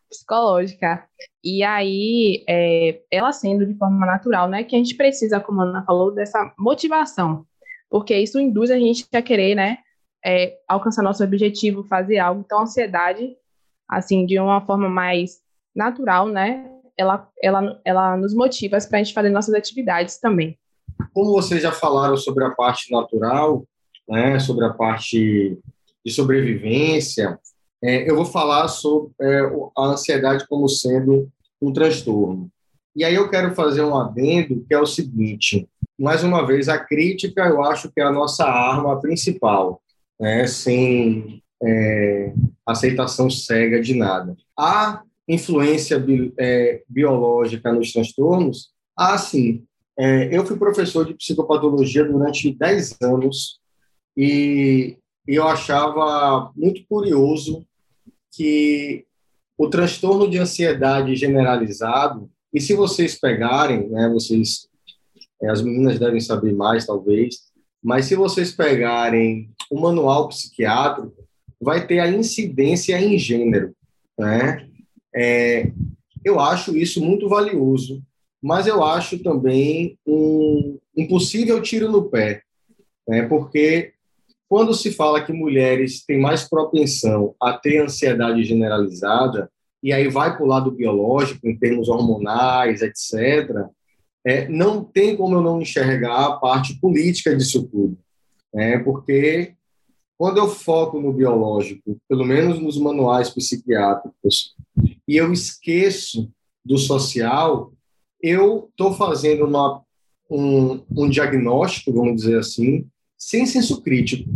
psicológica. E aí, é, ela sendo de forma natural, né? Que a gente precisa, como a Ana falou, dessa motivação. Porque isso induz a gente a querer, né? É, alcançar nosso objetivo, fazer algo. Então, a ansiedade, assim, de uma forma mais natural, né? Ela, ela, ela nos motiva para a gente fazer nossas atividades também. Como vocês já falaram sobre a parte natural, né, sobre a parte de sobrevivência, é, eu vou falar sobre é, a ansiedade como sendo um transtorno. E aí eu quero fazer um adendo que é o seguinte: mais uma vez, a crítica eu acho que é a nossa arma principal, né? sem é, aceitação cega de nada. A influência bi, é, biológica nos transtornos? Ah, sim. É, eu fui professor de psicopatologia durante 10 anos e eu achava muito curioso que o transtorno de ansiedade generalizado, e se vocês pegarem, né, vocês, é, as meninas devem saber mais, talvez, mas se vocês pegarem o manual psiquiátrico, vai ter a incidência em gênero, né? É, eu acho isso muito valioso, mas eu acho também um, um possível tiro no pé, né? Porque quando se fala que mulheres têm mais propensão a ter ansiedade generalizada, e aí vai para o lado biológico, em termos hormonais, etc., é, não tem como eu não enxergar a parte política disso tudo. Né? Porque quando eu foco no biológico, pelo menos nos manuais psiquiátricos, e eu esqueço do social, eu estou fazendo uma, um, um diagnóstico, vamos dizer assim, sem senso crítico,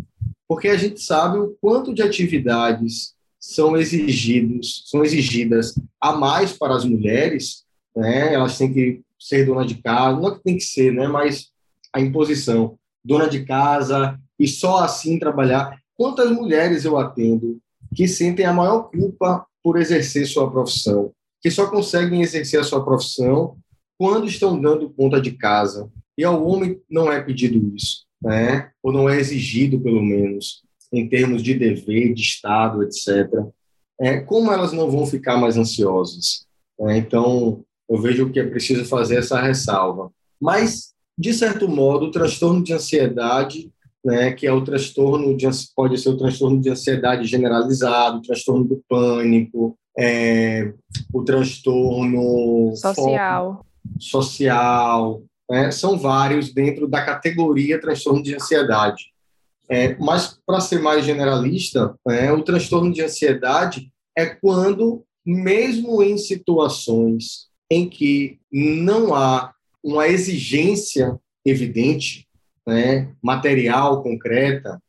porque a gente sabe o quanto de atividades são exigidos, são exigidas a mais para as mulheres, né? Elas têm que ser dona de casa, não é que tem que ser, né? Mas a imposição, dona de casa e só assim trabalhar. Quantas mulheres eu atendo que sentem a maior culpa por exercer sua profissão, que só conseguem exercer a sua profissão quando estão dando conta de casa. E ao homem não é pedido isso né? ou não é exigido, pelo menos, em termos de dever, de Estado, etc. É, como elas não vão ficar mais ansiosas? É, então, eu vejo que é preciso fazer essa ressalva. Mas, de certo modo, o transtorno de ansiedade, né, que é o transtorno de, pode ser o transtorno de ansiedade generalizado, o transtorno do pânico, é, o transtorno social, social né, são vários dentro da categoria transtorno de ansiedade. É, mas, para ser mais generalista, é, o transtorno de ansiedade é quando, mesmo em situações em que não há uma exigência evidente, né, material, concreta,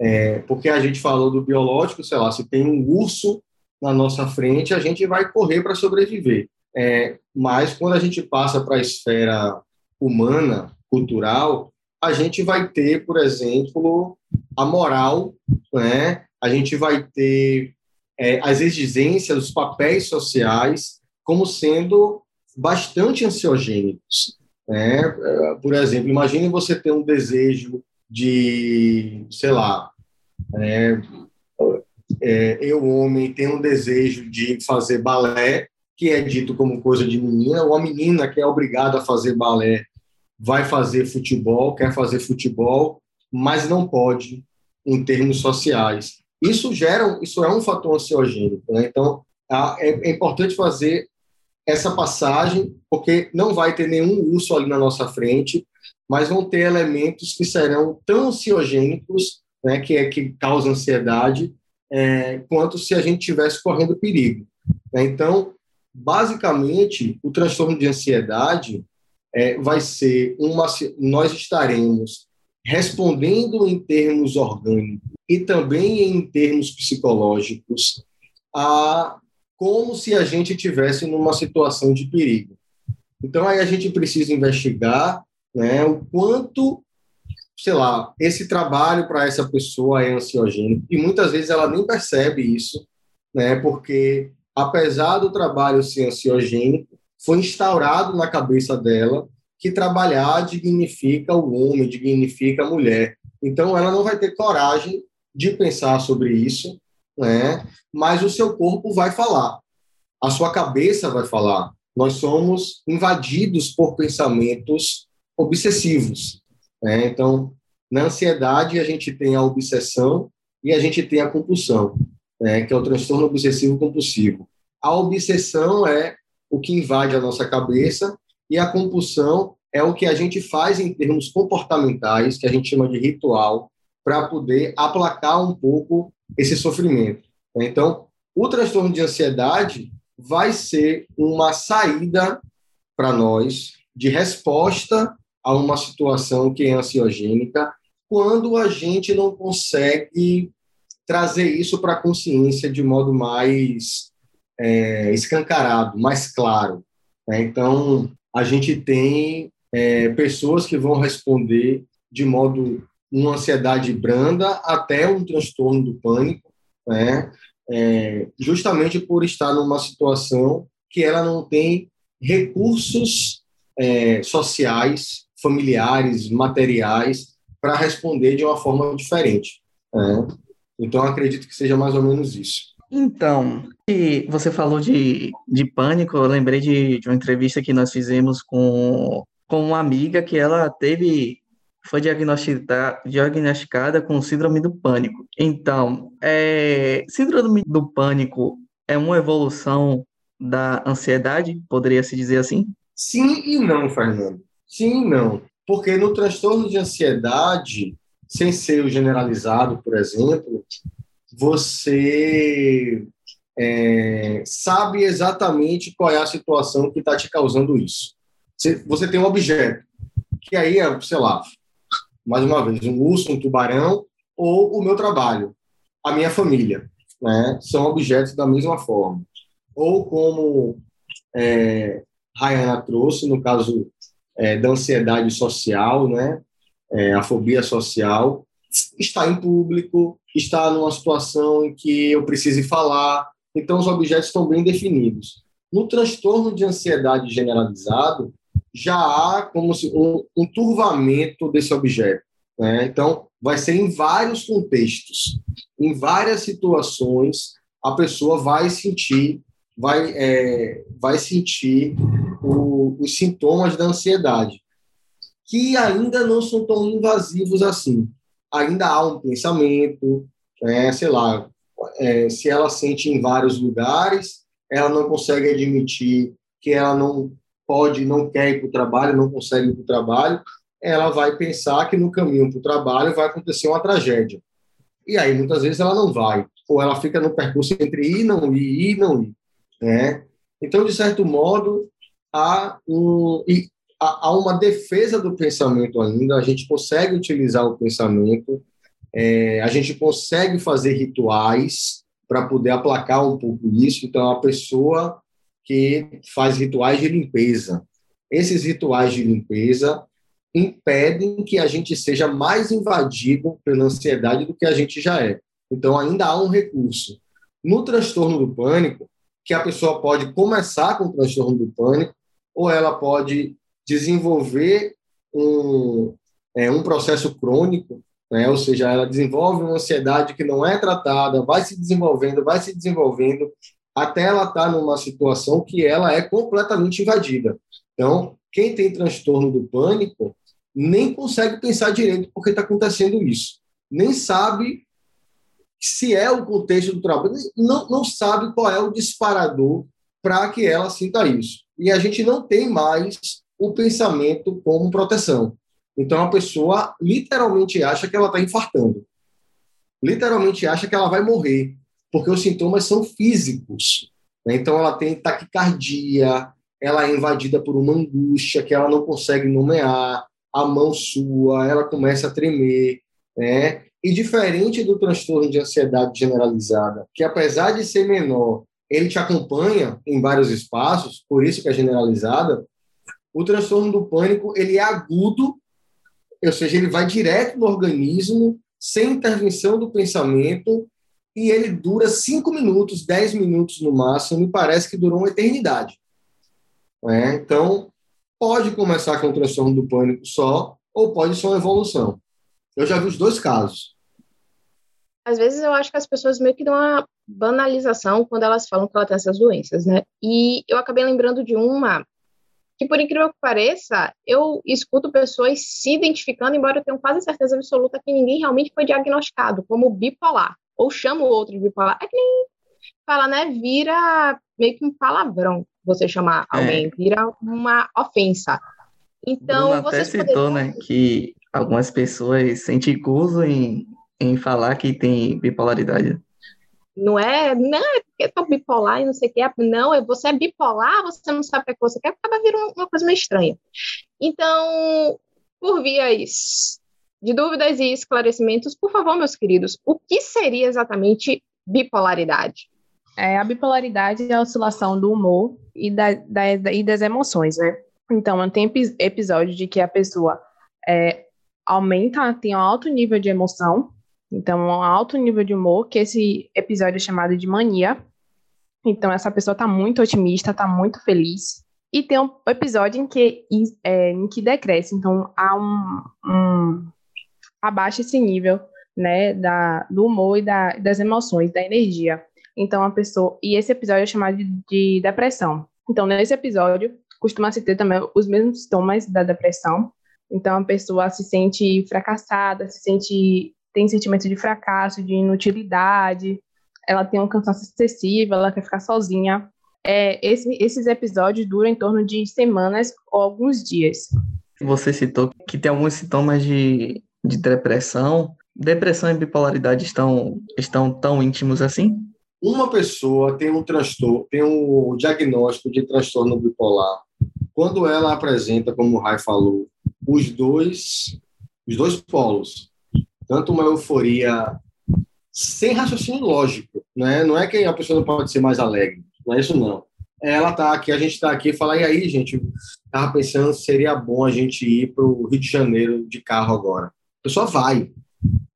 é, porque a gente falou do biológico, sei lá, se tem um urso na nossa frente, a gente vai correr para sobreviver. É, mas quando a gente passa para a esfera humana, cultural, a gente vai ter, por exemplo, a moral, né? a gente vai ter é, as exigências, os papéis sociais, como sendo bastante ansiogênicos. Né? Por exemplo, imagine você ter um desejo de, sei lá, é, é, eu, homem, tenho um desejo de fazer balé, que é dito como coisa de menina, ou a menina que é obrigada a fazer balé vai fazer futebol, quer fazer futebol, mas não pode em termos sociais. Isso gera, isso é um fator ansiogênico, né? Então, é, é importante fazer essa passagem, porque não vai ter nenhum urso ali na nossa frente, mas vão ter elementos que serão tão ansiogênicos, né, que é que causa ansiedade, é, quanto se a gente tivesse correndo perigo. Né? Então, basicamente, o transtorno de ansiedade é, vai ser uma. Nós estaremos respondendo em termos orgânicos e também em termos psicológicos a como se a gente tivesse numa situação de perigo. Então aí a gente precisa investigar, né, o quanto, sei lá, esse trabalho para essa pessoa é ansiogênico e muitas vezes ela nem percebe isso, né, porque apesar do trabalho ser ansiogênico, foi instaurado na cabeça dela que trabalhar dignifica o homem, dignifica a mulher. Então, ela não vai ter coragem de pensar sobre isso, né? mas o seu corpo vai falar, a sua cabeça vai falar. Nós somos invadidos por pensamentos obsessivos. Né? Então, na ansiedade, a gente tem a obsessão e a gente tem a compulsão, né? que é o transtorno obsessivo compulsivo. A obsessão é o que invade a nossa cabeça, e a compulsão é o que a gente faz em termos comportamentais, que a gente chama de ritual, para poder aplacar um pouco esse sofrimento. Então, o transtorno de ansiedade vai ser uma saída para nós de resposta a uma situação que é ansiogênica quando a gente não consegue trazer isso para a consciência de modo mais é, escancarado, mais claro. Né? Então, a gente tem é, pessoas que vão responder de modo uma ansiedade branda até um transtorno do pânico, né? É, justamente por estar numa situação que ela não tem recursos é, sociais, familiares, materiais para responder de uma forma diferente. Né? Então, acredito que seja mais ou menos isso. Então, você falou de, de pânico, eu lembrei de, de uma entrevista que nós fizemos com, com uma amiga que ela teve foi diagnosticada, com síndrome do pânico. Então, é, síndrome do pânico é uma evolução da ansiedade, poderia se dizer assim? Sim e não, Fernando. Sim e não. Porque no transtorno de ansiedade, sem ser o generalizado, por exemplo, você é, sabe exatamente qual é a situação que está te causando isso. Você, você tem um objeto, que aí é, sei lá, mais uma vez, um urso, um tubarão, ou o meu trabalho, a minha família, né? São objetos da mesma forma. Ou como é, Rayana trouxe, no caso é, da ansiedade social, né? É, a fobia social, está em público, está numa situação em que eu precise falar, então os objetos estão bem definidos. No transtorno de ansiedade generalizado, já há como se um, um turvamento desse objeto. Né? Então, vai ser em vários contextos, em várias situações, a pessoa vai sentir, vai, é, vai sentir o, os sintomas da ansiedade, que ainda não são tão invasivos assim. Ainda há um pensamento, é, sei lá, é, se ela sente em vários lugares, ela não consegue admitir que ela não pode, não quer ir para o trabalho, não consegue ir para o trabalho, ela vai pensar que no caminho para o trabalho vai acontecer uma tragédia. E aí, muitas vezes, ela não vai. Ou ela fica no percurso entre ir, não ir, ir, não ir. Né? Então, de certo modo, há, um, há uma defesa do pensamento ainda, a gente consegue utilizar o pensamento, é, a gente consegue fazer rituais para poder aplacar um pouco isso. Então, a pessoa que faz rituais de limpeza. Esses rituais de limpeza impedem que a gente seja mais invadido pela ansiedade do que a gente já é. Então, ainda há um recurso. No transtorno do pânico, que a pessoa pode começar com o transtorno do pânico, ou ela pode desenvolver um, é, um processo crônico, né? ou seja, ela desenvolve uma ansiedade que não é tratada, vai se desenvolvendo, vai se desenvolvendo, até ela estar tá numa situação que ela é completamente invadida. Então, quem tem transtorno do pânico nem consegue pensar direito porque está acontecendo isso. Nem sabe se é o contexto do trabalho, não, não sabe qual é o disparador para que ela sinta isso. E a gente não tem mais o pensamento como proteção. Então a pessoa literalmente acha que ela está infartando. Literalmente acha que ela vai morrer porque os sintomas são físicos. Né? Então, ela tem taquicardia, ela é invadida por uma angústia que ela não consegue nomear, a mão sua, ela começa a tremer, né? E diferente do transtorno de ansiedade generalizada, que apesar de ser menor, ele te acompanha em vários espaços, por isso que é generalizada, o transtorno do pânico, ele é agudo, ou seja, ele vai direto no organismo, sem intervenção do pensamento, e ele dura cinco minutos, dez minutos no máximo, me parece que durou uma eternidade. É, então, pode começar com o transtorno do pânico só, ou pode ser uma evolução. Eu já vi os dois casos. Às vezes eu acho que as pessoas meio que dão uma banalização quando elas falam que ela tem essas doenças, né? E eu acabei lembrando de uma que, por incrível que pareça, eu escuto pessoas se identificando, embora eu tenha quase certeza absoluta que ninguém realmente foi diagnosticado como bipolar ou chama o outro de bipolar. É que nem fala, né? Vira meio que um palavrão você chamar é. alguém, vira uma ofensa. Então, Bruno até citou, poderiam... né, que algumas pessoas sentem gozo em, em falar que tem bipolaridade. Não é, não é porque tá bipolar e não sei o que, é, não, é você é bipolar, você não sabe o que você quer, acaba virando uma coisa meio estranha. Então, por vias de dúvidas e esclarecimentos, por favor, meus queridos, o que seria exatamente bipolaridade? É, a bipolaridade é a oscilação do humor e, da, da, e das emoções, né? Então, tem episódio de que a pessoa é, aumenta, tem um alto nível de emoção, então um alto nível de humor, que esse episódio é chamado de mania. Então, essa pessoa está muito otimista, está muito feliz. E tem um episódio em que, é, em que decresce, então há um, um abaixa esse nível né, da, do humor e da, das emoções, da energia. Então, a pessoa. E esse episódio é chamado de, de depressão. Então, nesse episódio, costuma-se ter também os mesmos sintomas da depressão. Então, a pessoa se sente fracassada, se sente. tem sentimento de fracasso, de inutilidade, ela tem um cansaço excessivo, ela quer ficar sozinha. É, esse, esses episódios duram em torno de semanas ou alguns dias. Você citou que tem alguns sintomas de de depressão. Depressão e bipolaridade estão, estão tão íntimos assim? Uma pessoa tem um transtorno, tem um diagnóstico de transtorno bipolar. Quando ela apresenta, como o Rai falou, os dois, os dois polos, tanto uma euforia sem raciocínio lógico, né? Não é que a pessoa não pode ser mais alegre, não é isso não. Ela tá aqui, a gente está aqui fala, e aí, gente, tava pensando se seria bom a gente ir para o Rio de Janeiro de carro agora. A pessoa vai.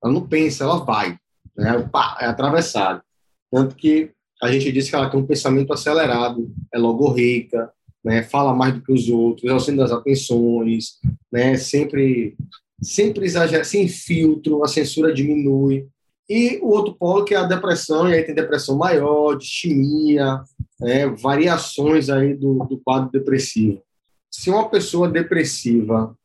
Ela não pensa, ela vai. Né? é atravessado. Tanto que a gente disse que ela tem um pensamento acelerado, é logorreica, né? fala mais do que os outros, é o centro das atenções, né? sempre, sempre exagera, sem filtro, a censura diminui. E o outro polo que é a depressão, e aí tem depressão maior, distimia, né? variações aí do, do quadro depressivo. Se uma pessoa depressiva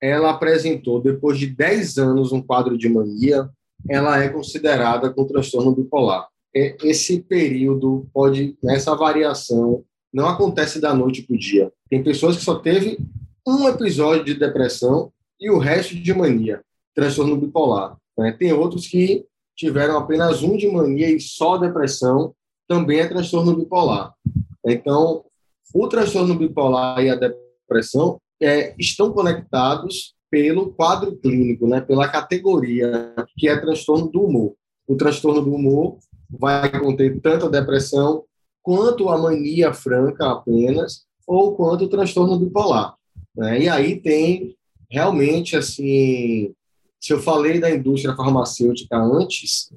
ela apresentou, depois de 10 anos, um quadro de mania, ela é considerada com transtorno bipolar. Esse período pode, nessa variação, não acontece da noite para o dia. Tem pessoas que só teve um episódio de depressão e o resto de mania, transtorno bipolar. Né? Tem outros que tiveram apenas um de mania e só depressão, também é transtorno bipolar. Então, o transtorno bipolar e a depressão é, estão conectados pelo quadro clínico, né, pela categoria que é transtorno do humor. O transtorno do humor vai conter tanto a depressão quanto a mania franca apenas, ou quanto o transtorno bipolar. Né? E aí tem realmente assim, se eu falei da indústria farmacêutica antes,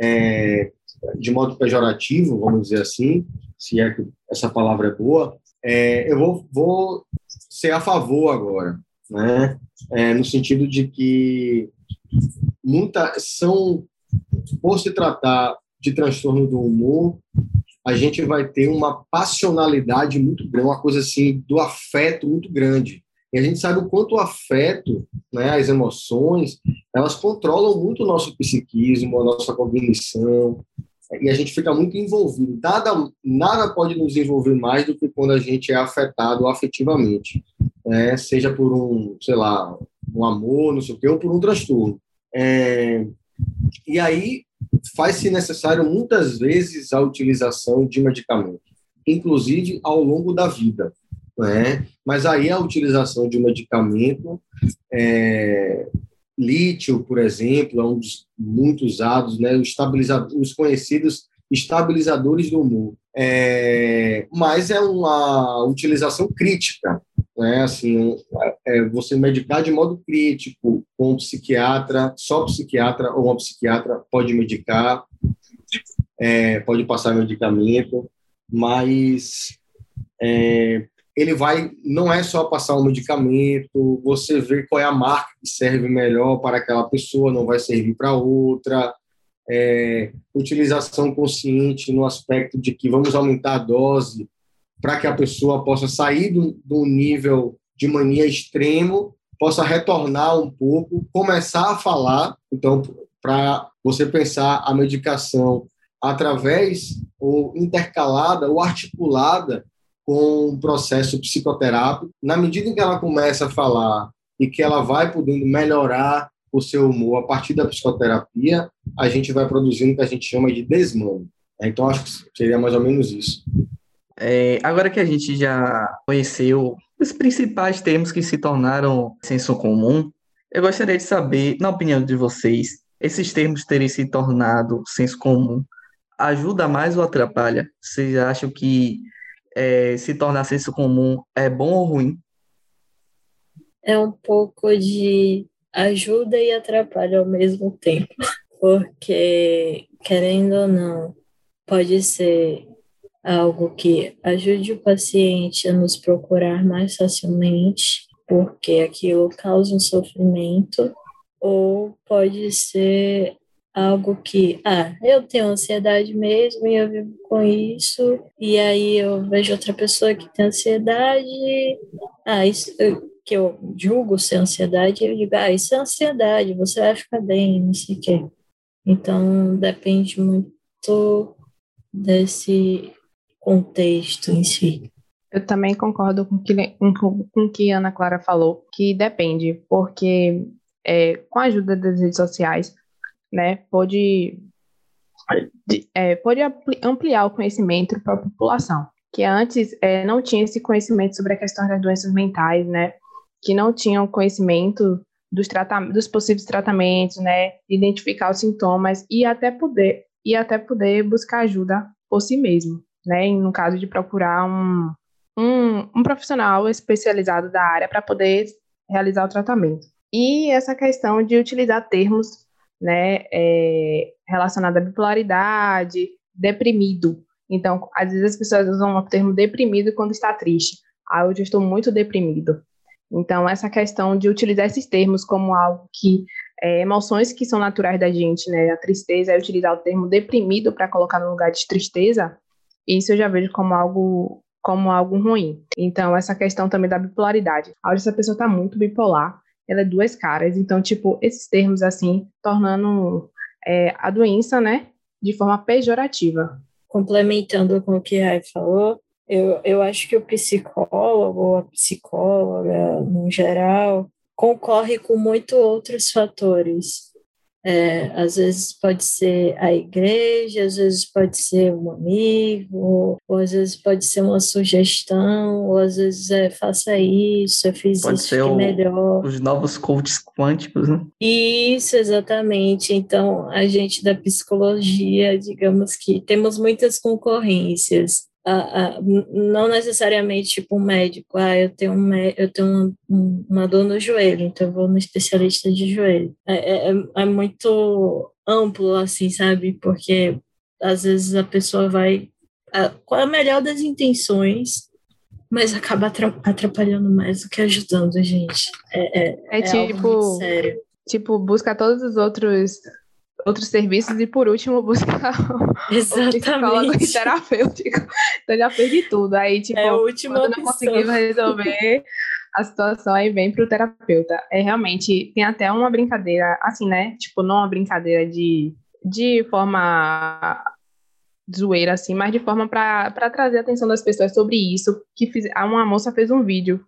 é, de modo pejorativo, vamos dizer assim, se é que essa palavra é boa, é, eu vou, vou ser a favor agora, né? É, no sentido de que muita são por se tratar de transtorno do humor, a gente vai ter uma passionalidade muito grande, uma coisa assim do afeto muito grande. E a gente sabe o quanto o afeto, né, as emoções, elas controlam muito o nosso psiquismo, a nossa cognição, e a gente fica muito envolvido. Nada, nada pode nos envolver mais do que quando a gente é afetado afetivamente, né? seja por um, sei lá, um amor, não sei o quê, ou por um transtorno. É, e aí faz-se necessário muitas vezes a utilização de medicamento, inclusive ao longo da vida. Né? Mas aí a utilização de medicamento é, lítio, por exemplo, é um dos muito usados, né? Os, os conhecidos estabilizadores do humor. É, mas é uma utilização crítica, né? Assim, é você medicar de modo crítico com um psiquiatra, só psiquiatra ou uma psiquiatra pode medicar, é, pode passar medicamento, mas é, ele vai, não é só passar um medicamento, você vê qual é a marca que serve melhor para aquela pessoa, não vai servir para outra. É, utilização consciente no aspecto de que vamos aumentar a dose para que a pessoa possa sair do, do nível de mania extremo, possa retornar um pouco, começar a falar. Então, para você pensar a medicação através ou intercalada ou articulada com um processo psicoterápico. Na medida em que ela começa a falar e que ela vai podendo melhorar o seu humor a partir da psicoterapia, a gente vai produzindo o que a gente chama de desmame. Então, acho que seria mais ou menos isso. É, agora que a gente já conheceu os principais termos que se tornaram senso comum. Eu gostaria de saber, na opinião de vocês, esses termos terem se tornado senso comum ajuda mais ou atrapalha? Vocês acham que é, se tornar senso comum é bom ou ruim? É um pouco de ajuda e atrapalha ao mesmo tempo, porque, querendo ou não, pode ser algo que ajude o paciente a nos procurar mais facilmente, porque aquilo causa um sofrimento, ou pode ser algo que, ah, eu tenho ansiedade mesmo e eu vivo com isso, e aí eu vejo outra pessoa que tem ansiedade, ah, isso que eu julgo ser ansiedade, eu digo, ah, isso é ansiedade, você vai ficar bem, não sei o quê. Então, depende muito desse contexto em si. Eu também concordo com que, o com, que Ana Clara falou, que depende, porque é, com a ajuda das redes sociais, né, pode, é, pode ampliar o conhecimento para a população, que antes é, não tinha esse conhecimento sobre a questão das doenças mentais, né, que não tinham conhecimento dos, dos possíveis tratamentos, né, identificar os sintomas e até poder e até poder buscar ajuda por si mesmo, né, no caso de procurar um, um, um profissional especializado da área para poder realizar o tratamento. E essa questão de utilizar termos né, é, relacionado à bipolaridade, deprimido. Então, às vezes as pessoas usam o termo deprimido quando está triste. Ah, hoje eu estou muito deprimido. Então, essa questão de utilizar esses termos como algo que é, emoções que são naturais da gente, né? A tristeza, é utilizar o termo deprimido para colocar no lugar de tristeza, isso eu já vejo como algo como algo ruim. Então, essa questão também da bipolaridade. Hora essa pessoa está muito bipolar, ela é duas caras. Então, tipo, esses termos assim, tornando é, a doença, né, de forma pejorativa. Complementando com o que a Rai falou, eu, eu acho que o psicólogo ou a psicóloga, no geral, concorre com muitos outros fatores é, às vezes pode ser a igreja, às vezes pode ser um amigo, ou às vezes pode ser uma sugestão, ou às vezes é faça isso, eu fiz pode isso ser o, melhor. Os novos coaches quânticos, né? Isso, exatamente. Então, a gente da psicologia, digamos que temos muitas concorrências não necessariamente tipo um médico, ah, eu tenho, um, eu tenho uma, uma dor no joelho, então eu vou no especialista de joelho. É, é, é muito amplo, assim, sabe? Porque às vezes a pessoa vai com a melhor das intenções, mas acaba atrapalhando mais do que ajudando, gente. É, é, é, é tipo, tipo, busca todos os outros outros serviços e por último buscar Exatamente. um psicólogo e terapêutico. Então já perdi tudo. Aí, tipo, é quando não conseguiu resolver a situação, aí vem pro terapeuta. É realmente, tem até uma brincadeira, assim, né? Tipo, não uma brincadeira de, de forma zoeira, assim, mas de forma para trazer a atenção das pessoas sobre isso. Que fiz, uma moça fez um vídeo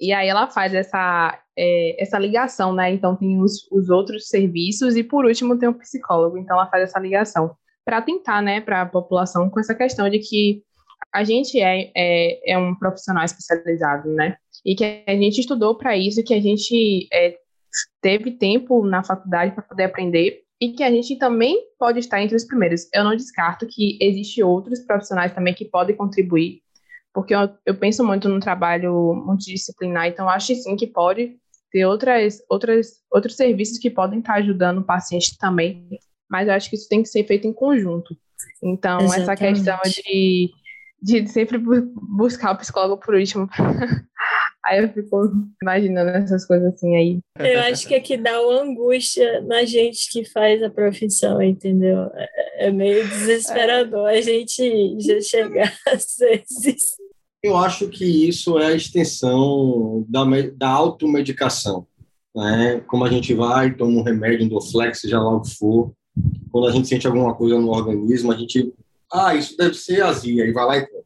e aí ela faz essa, é, essa ligação, né? Então tem os, os outros serviços e por último tem o psicólogo. Então ela faz essa ligação para tentar, né, para a população com essa questão de que a gente é, é, é, um profissional especializado, né? E que a gente estudou para isso, que a gente é, teve tempo na faculdade para poder aprender e que a gente também pode estar entre os primeiros. Eu não descarto que existem outros profissionais também que podem contribuir porque eu, eu penso muito no trabalho multidisciplinar, então acho sim que pode ter outras, outras, outros serviços que podem estar ajudando o paciente também, mas eu acho que isso tem que ser feito em conjunto. Então, Exatamente. essa questão de, de sempre buscar o psicólogo por último. aí eu fico imaginando essas coisas assim aí. Eu acho que é que dá uma angústia na gente que faz a profissão, entendeu? É, é meio desesperador a gente já chegar às vezes eu acho que isso é a extensão da, da automedicação. Né? Como a gente vai, toma um remédio, um Doflex, seja lá o que for, quando a gente sente alguma coisa no organismo, a gente, ah, isso deve ser azia, e vai lá e toma.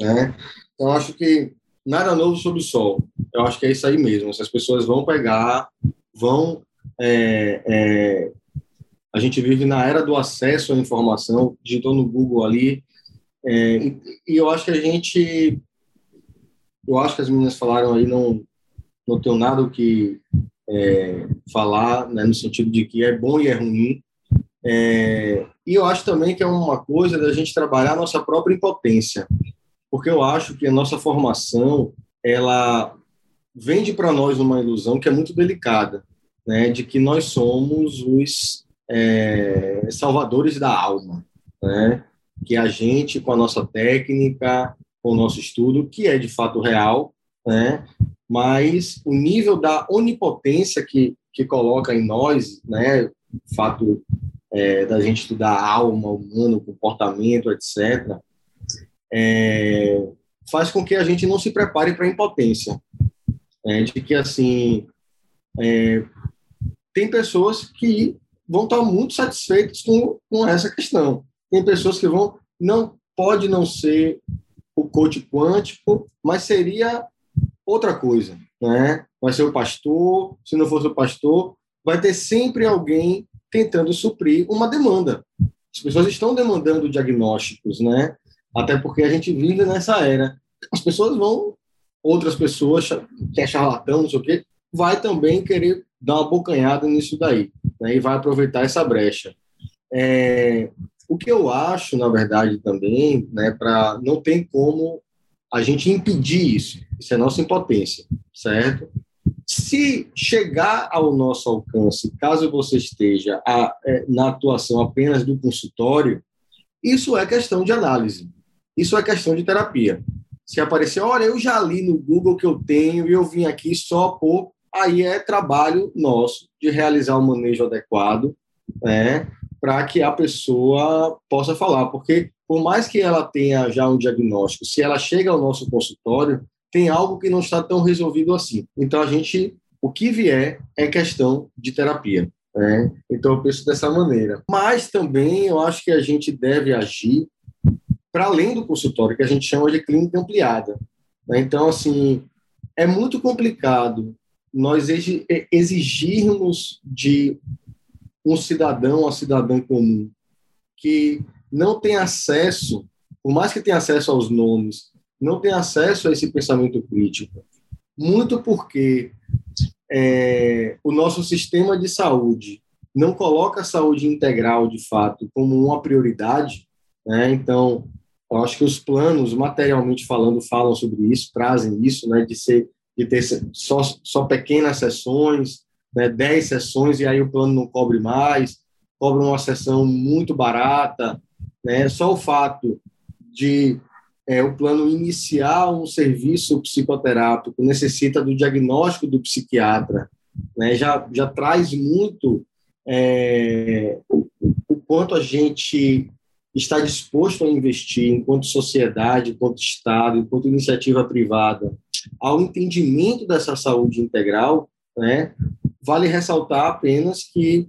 Né? Então, acho que nada novo sob o sol. Eu acho que é isso aí mesmo. Essas pessoas vão pegar, vão. É, é, a gente vive na era do acesso à informação, digitou no Google ali, é, e, e eu acho que a gente eu acho que as meninas falaram aí, não, não tenho nada o que é, falar, né, no sentido de que é bom e é ruim. É, e eu acho também que é uma coisa da gente trabalhar a nossa própria impotência, porque eu acho que a nossa formação, ela vende para nós uma ilusão que é muito delicada, né, de que nós somos os é, salvadores da alma, né, que a gente, com a nossa técnica, com o nosso estudo, que é de fato real, né, mas o nível da onipotência que, que coloca em nós, né, o fato é, da gente estudar a alma humana, o comportamento, etc., é, faz com que a gente não se prepare para a impotência. É, de que, assim, é, tem pessoas que vão estar muito satisfeitas com, com essa questão. Tem pessoas que vão, não pode não ser o coach quântico, mas seria outra coisa, né? Vai ser o pastor, se não fosse o pastor, vai ter sempre alguém tentando suprir uma demanda. As pessoas estão demandando diagnósticos, né? Até porque a gente vive nessa era. As pessoas vão, outras pessoas, que é charlatão, não sei o quê, vai também querer dar uma bocanhada nisso daí, né? E vai aproveitar essa brecha. É, o que eu acho, na verdade, também, né, para não tem como a gente impedir isso. Isso é nossa impotência, certo? Se chegar ao nosso alcance, caso você esteja a, é, na atuação apenas do consultório, isso é questão de análise. Isso é questão de terapia. Se aparecer, olha, eu já li no Google que eu tenho e eu vim aqui só por. Aí é trabalho nosso de realizar o um manejo adequado, né, para que a pessoa possa falar. Porque por mais que ela tenha já um diagnóstico, se ela chega ao nosso consultório, tem algo que não está tão resolvido assim. Então, a gente, o que vier é questão de terapia. Né? Então, eu penso dessa maneira. Mas também eu acho que a gente deve agir para além do consultório, que a gente chama de clínica ampliada. Né? Então, assim, é muito complicado nós exigirmos de um cidadão ou cidadã comum que não tem acesso, por mais que tenha acesso aos nomes, não tem acesso a esse pensamento crítico. Muito porque é, o nosso sistema de saúde não coloca a saúde integral, de fato, como uma prioridade. Né? Então, eu acho que os planos, materialmente falando, falam sobre isso, trazem isso, né? de, ser, de ter só, só pequenas sessões, né? 10 sessões, e aí o plano não cobre mais, cobra uma sessão muito barata, né? Só o fato de é, o plano iniciar um serviço psicoterápico necessita do diagnóstico do psiquiatra, né? já, já traz muito é, o, o quanto a gente está disposto a investir enquanto sociedade, enquanto Estado, enquanto iniciativa privada, ao entendimento dessa saúde integral, né? Vale ressaltar apenas que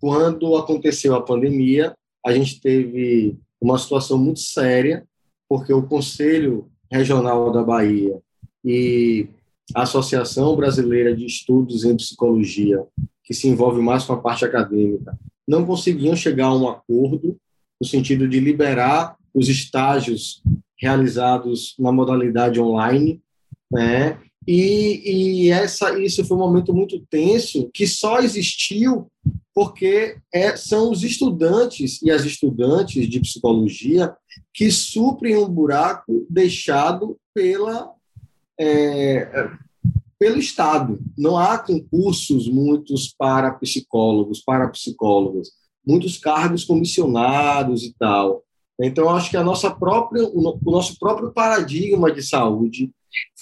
quando aconteceu a pandemia, a gente teve uma situação muito séria, porque o Conselho Regional da Bahia e a Associação Brasileira de Estudos em Psicologia, que se envolve mais com a parte acadêmica, não conseguiam chegar a um acordo no sentido de liberar os estágios realizados na modalidade online, né? E, e essa, isso foi um momento muito tenso que só existiu porque é, são os estudantes e as estudantes de psicologia que suprem um buraco deixado pela, é, pelo Estado. Não há concursos muitos para psicólogos, para psicólogas, muitos cargos comissionados e tal. Então, acho que a nossa própria, o nosso próprio paradigma de saúde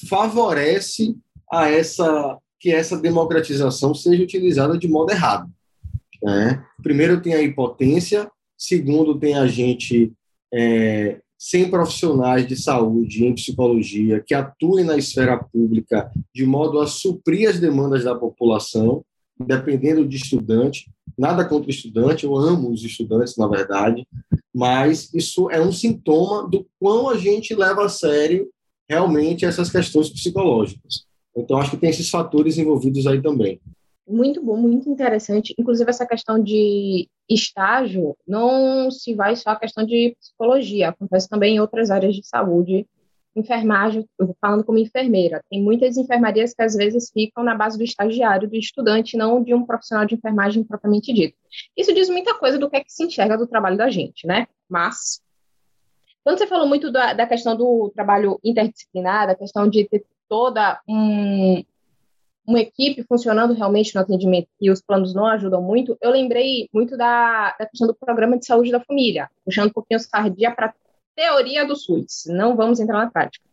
favorece a essa que essa democratização seja utilizada de modo errado. Né? Primeiro, tem a impotência, segundo, tem a gente é, sem profissionais de saúde em psicologia que atuem na esfera pública de modo a suprir as demandas da população, dependendo de estudante. Nada contra estudante, eu amo os estudantes, na verdade, mas isso é um sintoma do quão a gente leva a sério realmente essas questões psicológicas. Então, acho que tem esses fatores envolvidos aí também muito bom, muito interessante. Inclusive, essa questão de estágio não se vai só a questão de psicologia, acontece também em outras áreas de saúde, enfermagem, falando como enfermeira, tem muitas enfermarias que às vezes ficam na base do estagiário, do estudante, não de um profissional de enfermagem propriamente dito. Isso diz muita coisa do que é que se enxerga do trabalho da gente, né? Mas, quando você falou muito da, da questão do trabalho interdisciplinar, da questão de ter toda um, uma equipe funcionando realmente no atendimento e os planos não ajudam muito, eu lembrei muito da, da questão do programa de saúde da família, puxando um pouquinho sardinha para teoria do SUS, não vamos entrar na prática.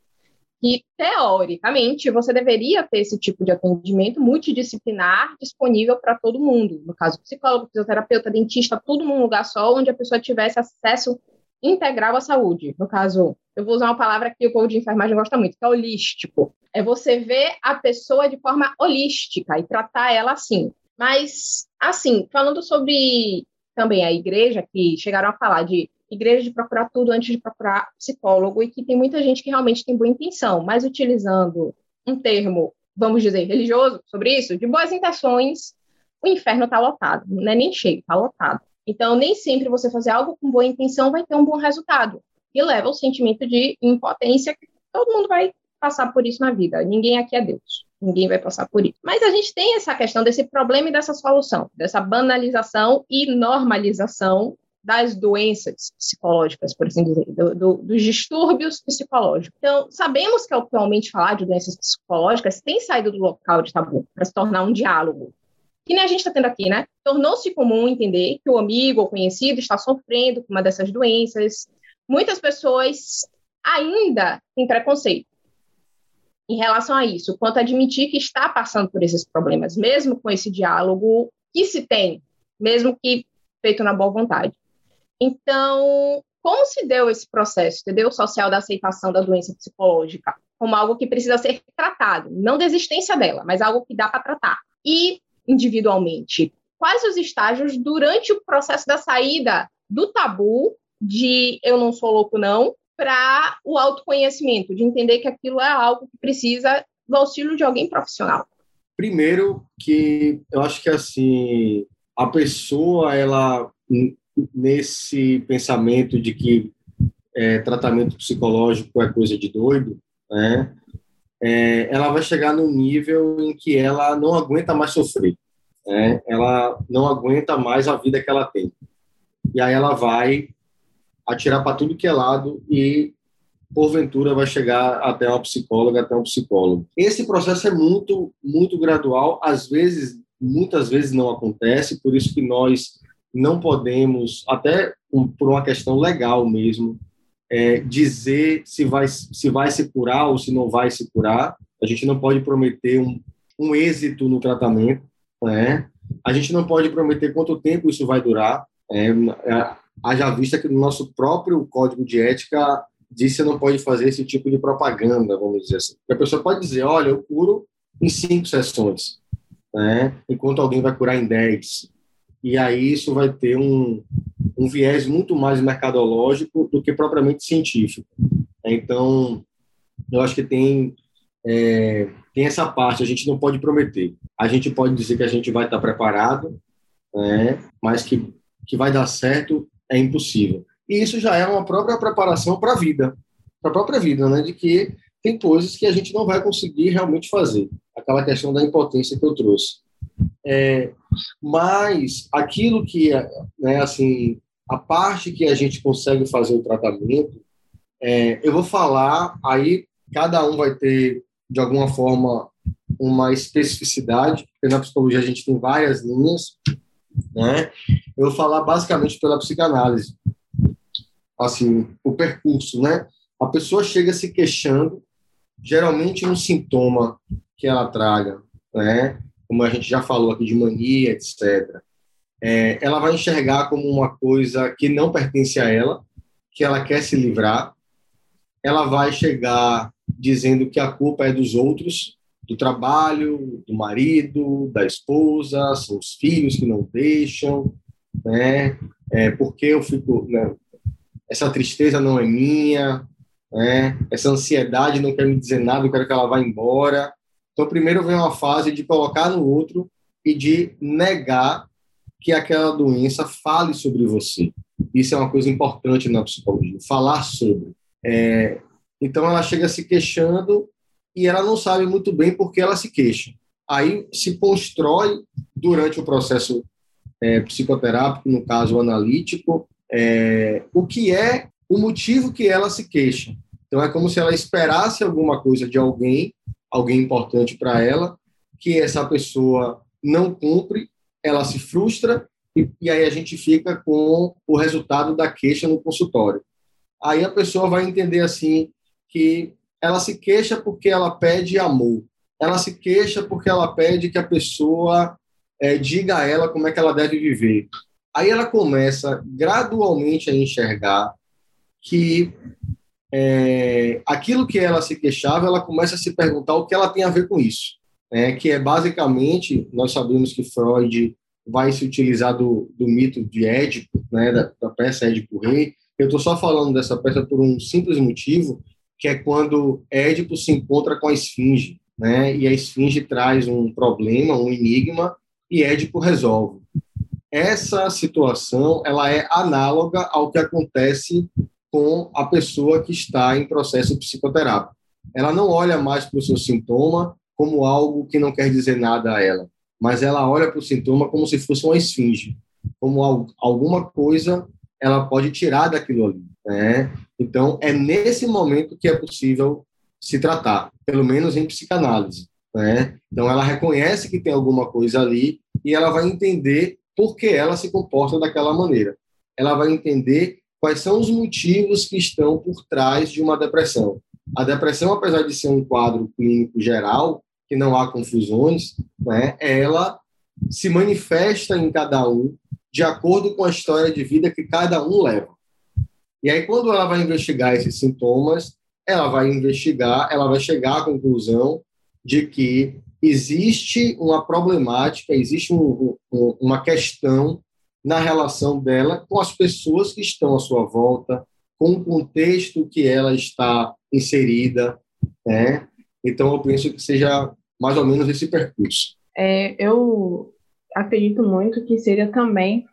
Que, teoricamente, você deveria ter esse tipo de atendimento multidisciplinar disponível para todo mundo. No caso, psicólogo, fisioterapeuta, dentista, tudo num lugar só, onde a pessoa tivesse acesso integral à saúde. No caso, eu vou usar uma palavra que o povo de enfermagem gosta muito, que é holístico. É você ver a pessoa de forma holística e tratar ela assim. Mas, assim, falando sobre também a igreja, que chegaram a falar de igreja de procurar tudo antes de procurar psicólogo, e que tem muita gente que realmente tem boa intenção, mas utilizando um termo, vamos dizer, religioso sobre isso, de boas intenções, o inferno está lotado, não é nem cheio, está lotado. Então, nem sempre você fazer algo com boa intenção vai ter um bom resultado. E leva ao sentimento de impotência que todo mundo vai passar por isso na vida. Ninguém aqui é Deus. Ninguém vai passar por isso. Mas a gente tem essa questão desse problema e dessa solução, dessa banalização e normalização das doenças psicológicas, por assim dizer, do, do, dos distúrbios psicológicos. Então, sabemos que atualmente falar de doenças psicológicas tem saído do local de tabu para se tornar um diálogo. Que nem a gente está tendo aqui, né? Tornou-se comum entender que o amigo ou conhecido está sofrendo com uma dessas doenças. Muitas pessoas ainda têm preconceito em relação a isso, quanto a admitir que está passando por esses problemas, mesmo com esse diálogo que se tem, mesmo que feito na boa vontade. Então, como se deu esse processo, entendeu? Social da aceitação da doença psicológica como algo que precisa ser tratado, não da existência dela, mas algo que dá para tratar. E individualmente, quais os estágios durante o processo da saída do tabu de eu não sou louco não, para o autoconhecimento, de entender que aquilo é algo que precisa do auxílio de alguém profissional. Primeiro que eu acho que assim, a pessoa ela nesse pensamento de que é, tratamento psicológico é coisa de doido, né? É, ela vai chegar num nível em que ela não aguenta mais sofrer, né? Ela não aguenta mais a vida que ela tem. E aí ela vai atirar para tudo que é lado e porventura vai chegar até uma psicóloga, até um psicólogo. Esse processo é muito, muito gradual, às vezes, muitas vezes não acontece, por isso que nós não podemos, até por uma questão legal mesmo, é, dizer se vai, se vai se curar ou se não vai se curar. A gente não pode prometer um, um êxito no tratamento, né? A gente não pode prometer quanto tempo isso vai durar. É, é, haja vista que no nosso próprio código de ética diz que você não pode fazer esse tipo de propaganda, vamos dizer assim. A pessoa pode dizer, olha, eu curo em cinco sessões, né? enquanto alguém vai curar em dez e aí isso vai ter um, um viés muito mais mercadológico do que propriamente científico. Então, eu acho que tem, é, tem essa parte, a gente não pode prometer. A gente pode dizer que a gente vai estar preparado, né, mas que, que vai dar certo é impossível. E isso já é uma própria preparação para a vida, para a própria vida, né, de que tem coisas que a gente não vai conseguir realmente fazer. Aquela questão da impotência que eu trouxe. É, mas aquilo que, né, assim, a parte que a gente consegue fazer o tratamento, é, eu vou falar, aí cada um vai ter, de alguma forma, uma especificidade, porque na psicologia a gente tem várias linhas, né? Eu vou falar basicamente pela psicanálise, assim, o percurso, né? A pessoa chega se queixando, geralmente um sintoma que ela traga, né? Como a gente já falou aqui de mania, etc., é, ela vai enxergar como uma coisa que não pertence a ela, que ela quer se livrar. Ela vai chegar dizendo que a culpa é dos outros, do trabalho, do marido, da esposa, são os filhos que não deixam, né? É, porque eu fico, né? essa tristeza não é minha, né? Essa ansiedade não quer me dizer nada, eu quero que ela vá embora. Então, primeiro vem uma fase de colocar no outro e de negar que aquela doença fale sobre você. Isso é uma coisa importante na psicologia, falar sobre. É, Então ela chega se queixando e ela não sabe muito bem por que ela se queixa. Aí se constrói durante o processo é, psicoterápico, no caso analítico, é, o que é o motivo que ela se queixa. Então é como se ela esperasse alguma coisa de alguém, alguém importante para ela, que essa pessoa não cumpre, ela se frustra e, e aí a gente fica com o resultado da queixa no consultório. Aí a pessoa vai entender assim que ela se queixa porque ela pede amor, ela se queixa porque ela pede que a pessoa é, diga a ela como é que ela deve viver. Aí ela começa gradualmente a enxergar que é, aquilo que ela se queixava, ela começa a se perguntar o que ela tem a ver com isso. Né? Que é basicamente, nós sabemos que Freud vai se utilizar do, do mito de Édipo, né? da, da peça Édipo Rei. Eu estou só falando dessa peça por um simples motivo, que é quando Édipo se encontra com a Esfinge, né? e a Esfinge traz um problema, um enigma, e Édipo resolve. Essa situação ela é análoga ao que acontece com a pessoa que está em processo psicoterápico. Ela não olha mais para o seu sintoma como algo que não quer dizer nada a ela, mas ela olha para o sintoma como se fosse uma esfinge, como alguma coisa ela pode tirar daquilo ali. Né? Então, é nesse momento que é possível se tratar, pelo menos em psicanálise. Né? Então, ela reconhece que tem alguma coisa ali e ela vai entender por que ela se comporta daquela maneira. Ela vai entender quais são os motivos que estão por trás de uma depressão. A depressão, apesar de ser um quadro clínico geral, que não há confusões, né, ela se manifesta em cada um de acordo com a história de vida que cada um leva. E aí, quando ela vai investigar esses sintomas, ela vai investigar, ela vai chegar à conclusão de que existe uma problemática, existe um, um, uma questão na relação dela com as pessoas que estão à sua volta, com o contexto que ela está inserida, né? Então, eu penso que seja mais ou menos esse percurso. É, eu acredito muito que seja também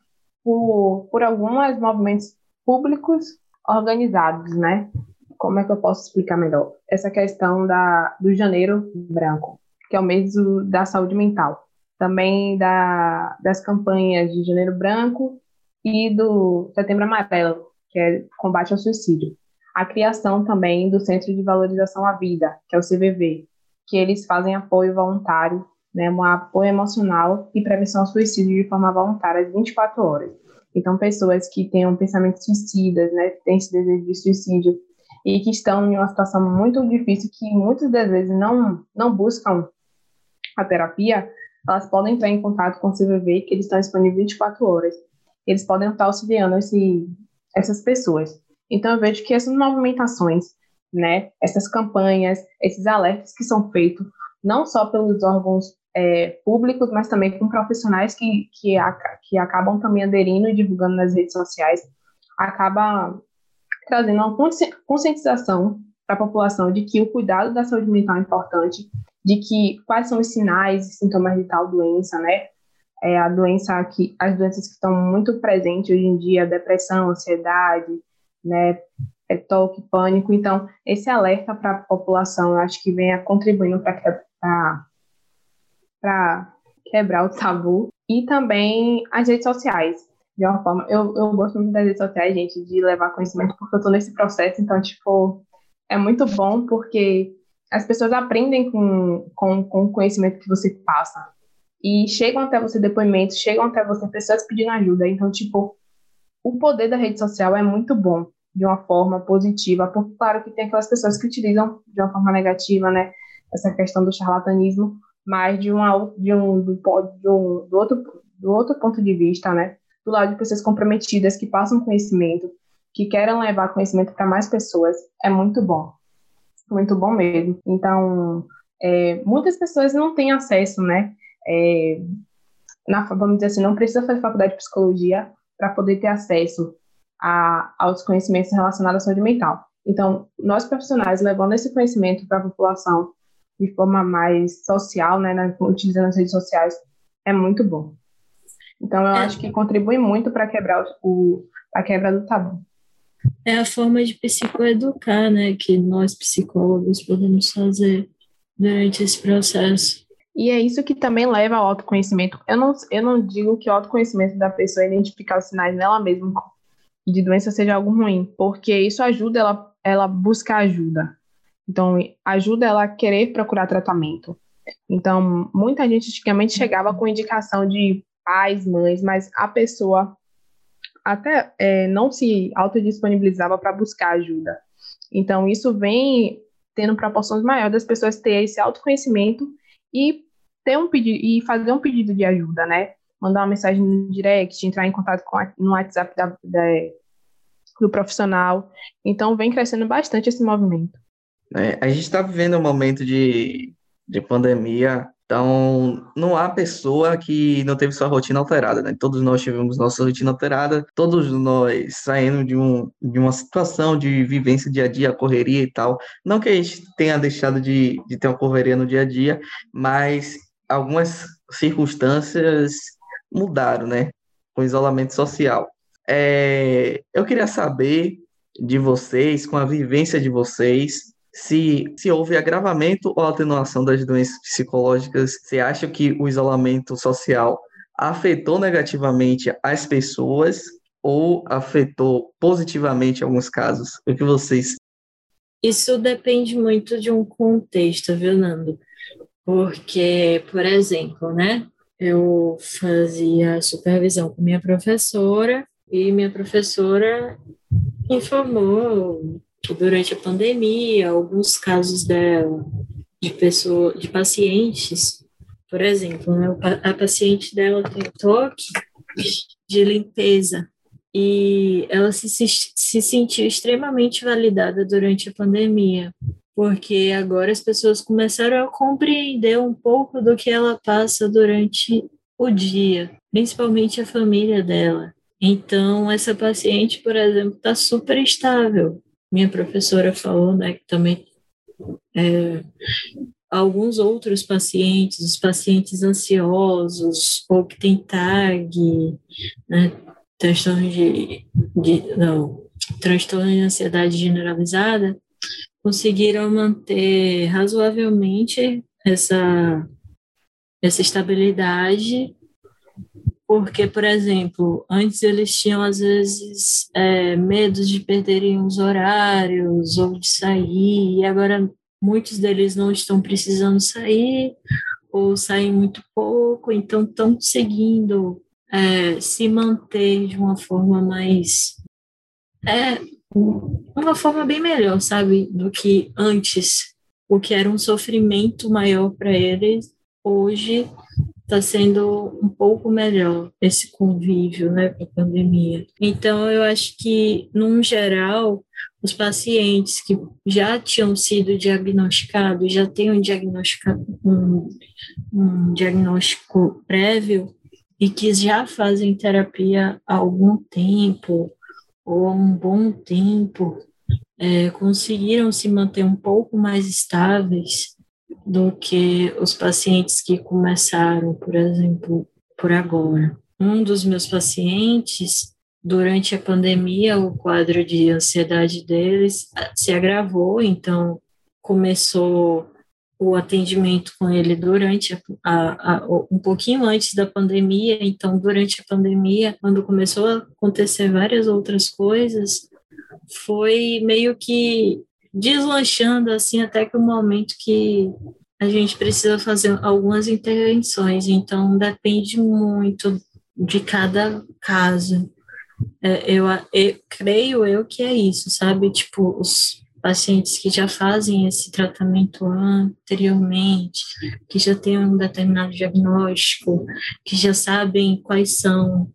por, por alguns movimentos públicos organizados, né? Como é que eu posso explicar melhor? Essa questão da, do janeiro branco que é o mês da saúde mental. Também da, das campanhas de Janeiro Branco e do Setembro Amarelo, que é combate ao suicídio. A criação também do Centro de Valorização à Vida, que é o CVV, que eles fazem apoio voluntário, né, um apoio emocional e prevenção ao suicídio de forma voluntária 24 horas. Então, pessoas que tenham pensamentos suicidas, né, têm esse desejo de suicídio e que estão em uma situação muito difícil, que muitas das vezes não, não buscam a terapia, elas podem entrar em contato com o CVV, que eles estão disponíveis 24 horas. Eles podem estar auxiliando esse, essas pessoas. Então, eu vejo que essas movimentações, né, essas campanhas, esses alertas que são feitos, não só pelos órgãos é, públicos, mas também com profissionais que, que, que acabam também aderindo e divulgando nas redes sociais, acaba trazendo uma conscientização para a população de que o cuidado da saúde mental é importante, de que quais são os sinais e sintomas de tal doença, né? É a doença que as doenças que estão muito presentes hoje em dia, depressão, ansiedade, né, é toque, pânico. Então, esse alerta para a população, eu acho que vem contribuindo para quebrar o tabu e também as redes sociais. De uma forma, eu, eu gosto muito das redes sociais, gente, de levar conhecimento, porque eu estou nesse processo, então, tipo, é muito bom porque as pessoas aprendem com, com, com o conhecimento que você passa. E chegam até você depoimentos, chegam até você pessoas pedindo ajuda. Então, tipo, o poder da rede social é muito bom de uma forma positiva, porque claro que tem aquelas pessoas que utilizam de uma forma negativa, né, essa questão do charlatanismo, mas de uma de um do, de um, do outro do outro ponto de vista, né, do lado de pessoas comprometidas que passam conhecimento, que querem levar conhecimento para mais pessoas, é muito bom muito bom mesmo. Então, é, muitas pessoas não têm acesso, né? É, na, vamos dizer assim, não precisa fazer faculdade de psicologia para poder ter acesso a, aos conhecimentos relacionados à saúde mental. Então, nós profissionais levando esse conhecimento para a população de forma mais social, né, na, utilizando as redes sociais, é muito bom. Então, eu é. acho que contribui muito para quebrar o, a quebra do tabu. É a forma de psicoeducar, né, que nós psicólogos podemos fazer durante esse processo. E é isso que também leva ao autoconhecimento. Eu não, eu não digo que o autoconhecimento da pessoa é identificar os sinais nela mesma de doença seja algo ruim, porque isso ajuda ela, ela buscar ajuda. Então, ajuda ela a querer procurar tratamento. Então, muita gente antigamente chegava com indicação de pais, mães, mas a pessoa até é, não se autodisponibilizava para buscar ajuda. Então, isso vem tendo proporções maiores das pessoas ter esse autoconhecimento e ter um pedido e fazer um pedido de ajuda, né? Mandar uma mensagem no direct, entrar em contato com a, no WhatsApp da, da, do profissional. Então, vem crescendo bastante esse movimento. É, a gente está vivendo um momento de, de pandemia então, não há pessoa que não teve sua rotina alterada, né? Todos nós tivemos nossa rotina alterada, todos nós saindo de, um, de uma situação de vivência dia a dia, correria e tal. Não que a gente tenha deixado de, de ter uma correria no dia a dia, mas algumas circunstâncias mudaram, né? Com o isolamento social. É, eu queria saber de vocês, com a vivência de vocês, se, se houve agravamento ou atenuação das doenças psicológicas, você acha que o isolamento social afetou negativamente as pessoas ou afetou positivamente alguns casos? O que vocês. Isso depende muito de um contexto, viu, Nando? Porque, por exemplo, né, eu fazia supervisão com minha professora e minha professora informou durante a pandemia, alguns casos dela, de pessoa, de pacientes, por exemplo, né, a paciente dela tem toque de limpeza e ela se, se sentiu extremamente validada durante a pandemia, porque agora as pessoas começaram a compreender um pouco do que ela passa durante o dia, principalmente a família dela. Então, essa paciente, por exemplo, está super estável minha professora falou, né, que também é, alguns outros pacientes, os pacientes ansiosos ou que têm TAG, né, transtorno de, de não, transtorno de ansiedade generalizada, conseguiram manter razoavelmente essa essa estabilidade porque, por exemplo, antes eles tinham, às vezes, é, medo de perderem os horários ou de sair, e agora muitos deles não estão precisando sair ou saem muito pouco, então estão conseguindo é, se manter de uma forma mais. É, uma forma bem melhor, sabe, do que antes, o que era um sofrimento maior para eles, hoje está sendo um pouco melhor esse convívio, né, com a pandemia. Então, eu acho que, num geral, os pacientes que já tinham sido diagnosticados, já têm diagnóstico, um, um diagnóstico prévio e que já fazem terapia há algum tempo ou há um bom tempo, é, conseguiram se manter um pouco mais estáveis do que os pacientes que começaram, por exemplo, por agora. Um dos meus pacientes, durante a pandemia, o quadro de ansiedade deles se agravou, então começou o atendimento com ele durante a, a, a, um pouquinho antes da pandemia, então durante a pandemia, quando começou a acontecer várias outras coisas, foi meio que deslanchando assim até que o momento que a gente precisa fazer algumas intervenções, então depende muito de cada caso. É, eu, eu creio eu que é isso, sabe? Tipo, os pacientes que já fazem esse tratamento anteriormente, que já têm um determinado diagnóstico, que já sabem quais são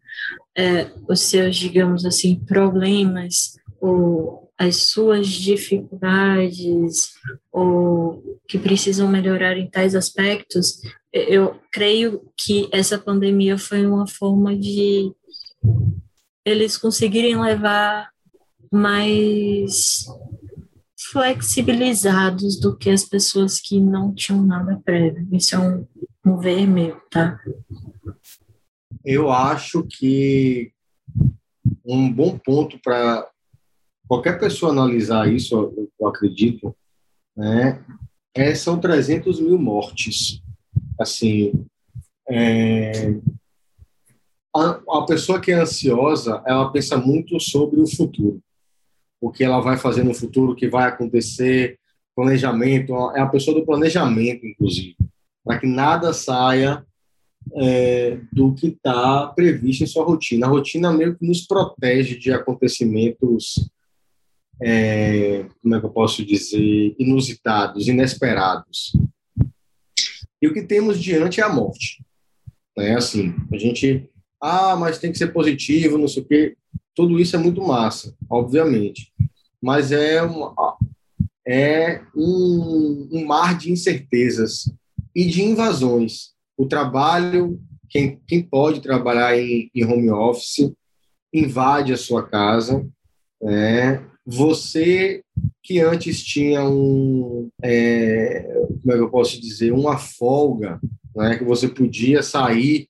é, os seus, digamos assim, problemas ou as suas dificuldades ou que precisam melhorar em tais aspectos, eu creio que essa pandemia foi uma forma de eles conseguirem levar mais flexibilizados do que as pessoas que não tinham nada prévio. Isso é um, um ver meu, tá? Eu acho que um bom ponto para qualquer pessoa analisar isso, eu, acredito, né, é, são 300 mil mortes. Assim, é, a, a pessoa que é ansiosa, ela pensa muito sobre o futuro, o que ela vai fazer no futuro, o que vai acontecer, planejamento, é a pessoa do planejamento, inclusive, para que nada saia é, do que está previsto em sua rotina. A rotina meio que nos protege de acontecimentos, é, como é que eu posso dizer, inusitados, inesperados. E o que temos diante é a morte. É assim, a gente, ah, mas tem que ser positivo, não sei o quê. Tudo isso é muito massa, obviamente. Mas é, uma, é um, um mar de incertezas e de invasões o trabalho, quem, quem pode trabalhar em, em home office, invade a sua casa. Né? Você que antes tinha um, é, como é que eu posso dizer, uma folga, né? que você podia sair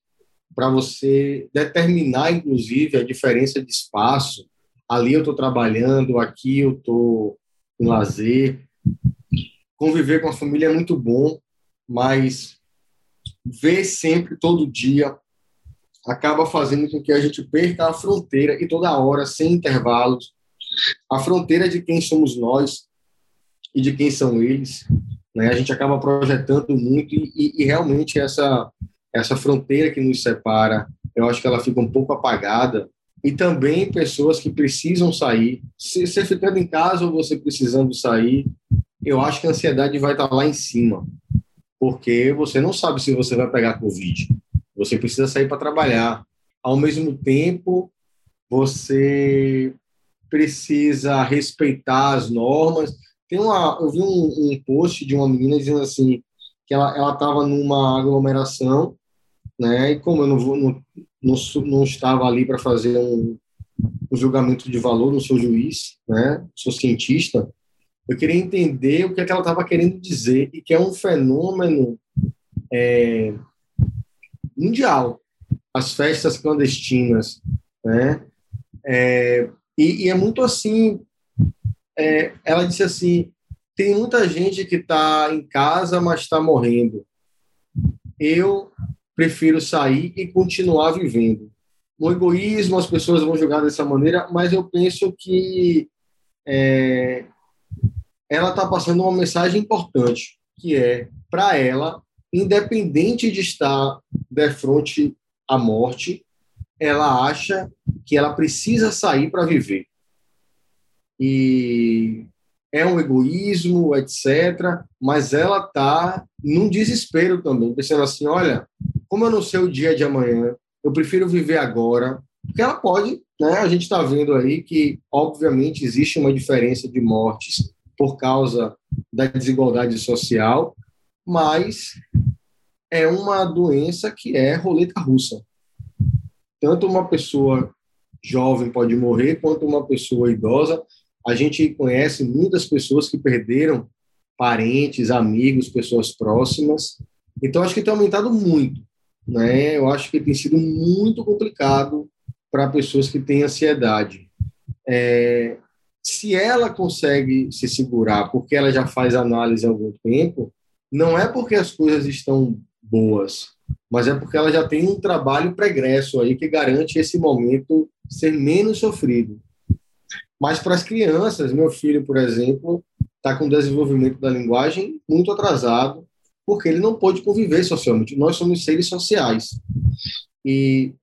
para você determinar, inclusive, a diferença de espaço. Ali eu estou trabalhando, aqui eu estou em lazer. Conviver com a família é muito bom, mas ver sempre, todo dia, acaba fazendo com que a gente perca a fronteira e toda hora, sem intervalos, a fronteira de quem somos nós e de quem são eles. Né? A gente acaba projetando muito e, e, e realmente essa, essa fronteira que nos separa, eu acho que ela fica um pouco apagada. E também pessoas que precisam sair. Se você ficando em casa ou você precisando sair, eu acho que a ansiedade vai estar lá em cima porque você não sabe se você vai pegar Covid. Você precisa sair para trabalhar. Ao mesmo tempo, você precisa respeitar as normas. Tem uma, eu vi um, um post de uma menina dizendo assim que ela estava numa aglomeração, né? E como eu não vou, não, não, não estava ali para fazer um, um julgamento de valor, não sou juiz, né? Sou cientista. Eu queria entender o que, é que ela estava querendo dizer e que é um fenômeno é, mundial. As festas clandestinas, né? É, e, e, é muito assim. É, ela disse assim: tem muita gente que está em casa, mas está morrendo. Eu prefiro sair e continuar vivendo. No egoísmo, as pessoas vão julgar dessa maneira, mas eu penso que é, ela está passando uma mensagem importante, que é, para ela, independente de estar de frente à morte, ela acha que ela precisa sair para viver. E é um egoísmo, etc. Mas ela está num desespero também, pensando assim: olha, como eu não sei o dia de amanhã, eu prefiro viver agora. Porque ela pode, né? A gente está vendo aí que, obviamente, existe uma diferença de mortes por causa da desigualdade social, mas é uma doença que é roleta russa. Tanto uma pessoa jovem pode morrer, quanto uma pessoa idosa. A gente conhece muitas pessoas que perderam parentes, amigos, pessoas próximas. Então, acho que tem aumentado muito. Né? Eu acho que tem sido muito complicado para pessoas que têm ansiedade. É, se ela consegue se segurar porque ela já faz análise há algum tempo, não é porque as coisas estão boas, mas é porque ela já tem um trabalho pregresso aí que garante esse momento ser menos sofrido. Mas para as crianças, meu filho, por exemplo, está com o desenvolvimento da linguagem muito atrasado, porque ele não pôde conviver socialmente. Nós somos seres sociais. E,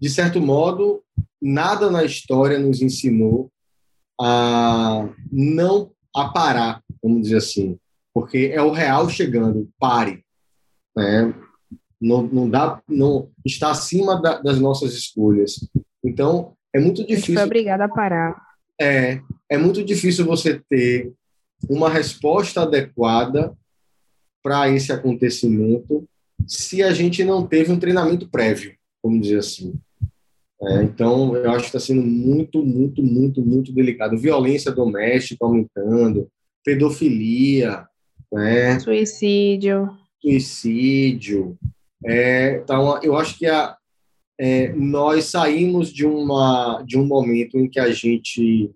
de certo modo, nada na história nos ensinou a não a parar, vamos dizer assim, porque é o real chegando, pare, né? Não, não dá, não está acima da, das nossas escolhas. Então é muito difícil. Foi obrigada a parar. É, é muito difícil você ter uma resposta adequada para esse acontecimento se a gente não teve um treinamento prévio, vamos dizer assim. É, então, eu acho que está sendo muito, muito, muito, muito delicado. Violência doméstica aumentando, pedofilia, né? suicídio. Suicídio. É, então, eu acho que a, é, nós saímos de, uma, de um momento em que a gente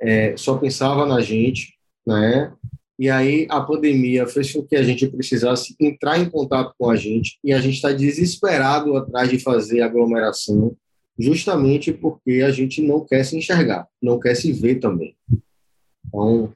é, só pensava na gente, né? E aí a pandemia fez com que a gente precisasse entrar em contato com a gente e a gente está desesperado atrás de fazer aglomeração, justamente porque a gente não quer se enxergar, não quer se ver também. Então,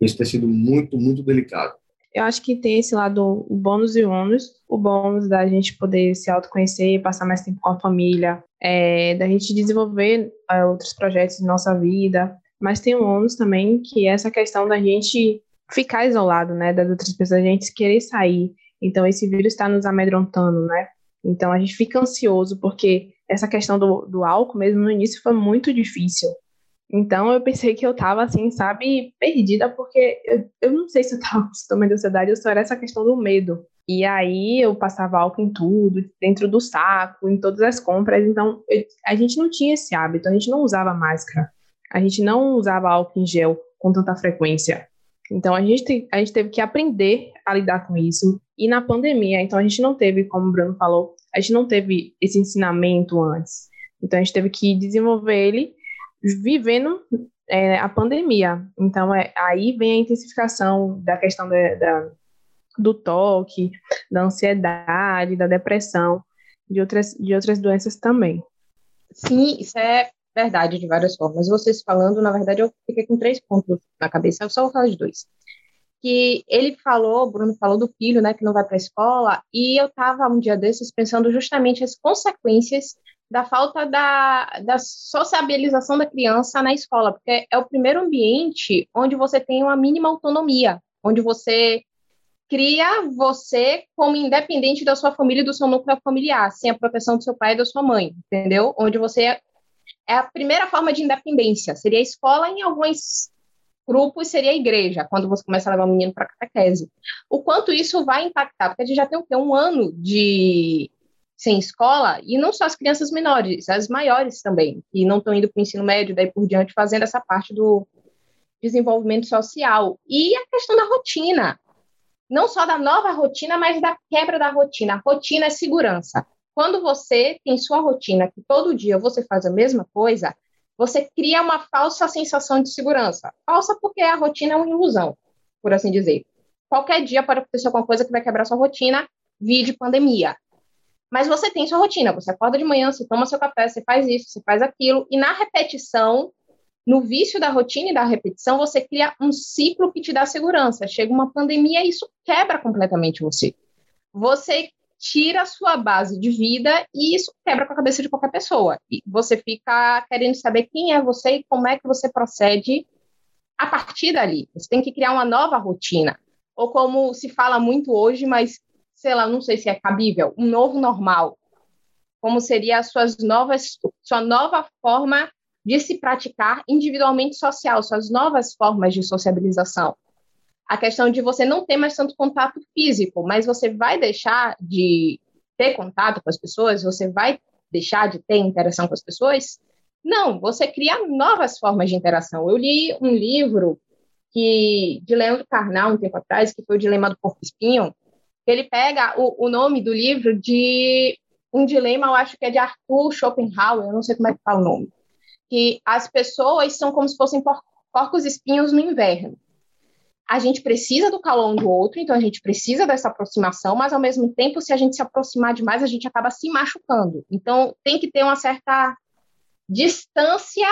isso tem sido muito, muito delicado. Eu acho que tem esse lado, o bônus e o ônus. O bônus da gente poder se autoconhecer, passar mais tempo com a família, é, da gente desenvolver é, outros projetos em nossa vida. Mas tem um ônus também, que é essa questão da gente ficar isolado, né, das outras pessoas, a gente querer sair. Então, esse vírus está nos amedrontando, né? Então, a gente fica ansioso, porque essa questão do, do álcool mesmo no início foi muito difícil. Então eu pensei que eu tava assim, sabe, perdida, porque eu, eu não sei se eu tava com sintoma de ansiedade ou só era essa questão do medo. E aí eu passava álcool em tudo, dentro do saco, em todas as compras. Então eu, a gente não tinha esse hábito, a gente não usava máscara, a gente não usava álcool em gel com tanta frequência. Então a gente, a gente teve que aprender a lidar com isso. E na pandemia, então a gente não teve, como o Bruno falou, a gente não teve esse ensinamento antes. Então a gente teve que desenvolver ele vivendo é, a pandemia. Então, é, aí vem a intensificação da questão da, da, do toque, da ansiedade, da depressão, de outras, de outras doenças também. Sim, isso é verdade de várias formas. Vocês falando, na verdade, eu fiquei com três pontos na cabeça, eu só vou falar de dois. Que ele falou, Bruno falou do filho, né, que não vai para a escola, e eu estava um dia desses pensando justamente as consequências da falta da, da sociabilização da criança na escola, porque é o primeiro ambiente onde você tem uma mínima autonomia, onde você cria você como independente da sua família e do seu núcleo familiar, sem a proteção do seu pai e da sua mãe, entendeu? Onde você é, é a primeira forma de independência, seria a escola em alguns grupos seria a igreja, quando você começa a levar o menino para catequese. O quanto isso vai impactar, porque a gente já tem o quê? Um ano de sem escola, e não só as crianças menores, as maiores também, que não estão indo para o ensino médio, daí por diante, fazendo essa parte do desenvolvimento social. E a questão da rotina, não só da nova rotina, mas da quebra da rotina. A rotina é segurança. Quando você tem sua rotina, que todo dia você faz a mesma coisa, você cria uma falsa sensação de segurança. Falsa porque a rotina é uma ilusão, por assim dizer. Qualquer dia pode acontecer alguma coisa que vai quebrar sua rotina, vide pandemia. Mas você tem sua rotina, você acorda de manhã, você toma seu café, você faz isso, você faz aquilo, e na repetição, no vício da rotina e da repetição, você cria um ciclo que te dá segurança. Chega uma pandemia e isso quebra completamente você. Você tira a sua base de vida e isso quebra com a cabeça de qualquer pessoa. E você fica querendo saber quem é você e como é que você procede a partir dali. Você tem que criar uma nova rotina. Ou como se fala muito hoje, mas sei lá, não sei se é cabível, um novo normal. Como seria as suas novas, sua nova forma de se praticar individualmente social, suas novas formas de sociabilização. A questão de você não ter mais tanto contato físico, mas você vai deixar de ter contato com as pessoas, você vai deixar de ter interação com as pessoas? Não, você cria novas formas de interação. Eu li um livro que de Leandro Carnal um tempo atrás, que foi o Dilema do Porco Espinho, ele pega o, o nome do livro de um dilema, eu acho que é de Arthur Schopenhauer, eu não sei como é que fala o nome, que as pessoas são como se fossem por, porcos espinhos no inverno. A gente precisa do calor um do outro, então a gente precisa dessa aproximação, mas ao mesmo tempo, se a gente se aproximar demais, a gente acaba se machucando. Então tem que ter uma certa distância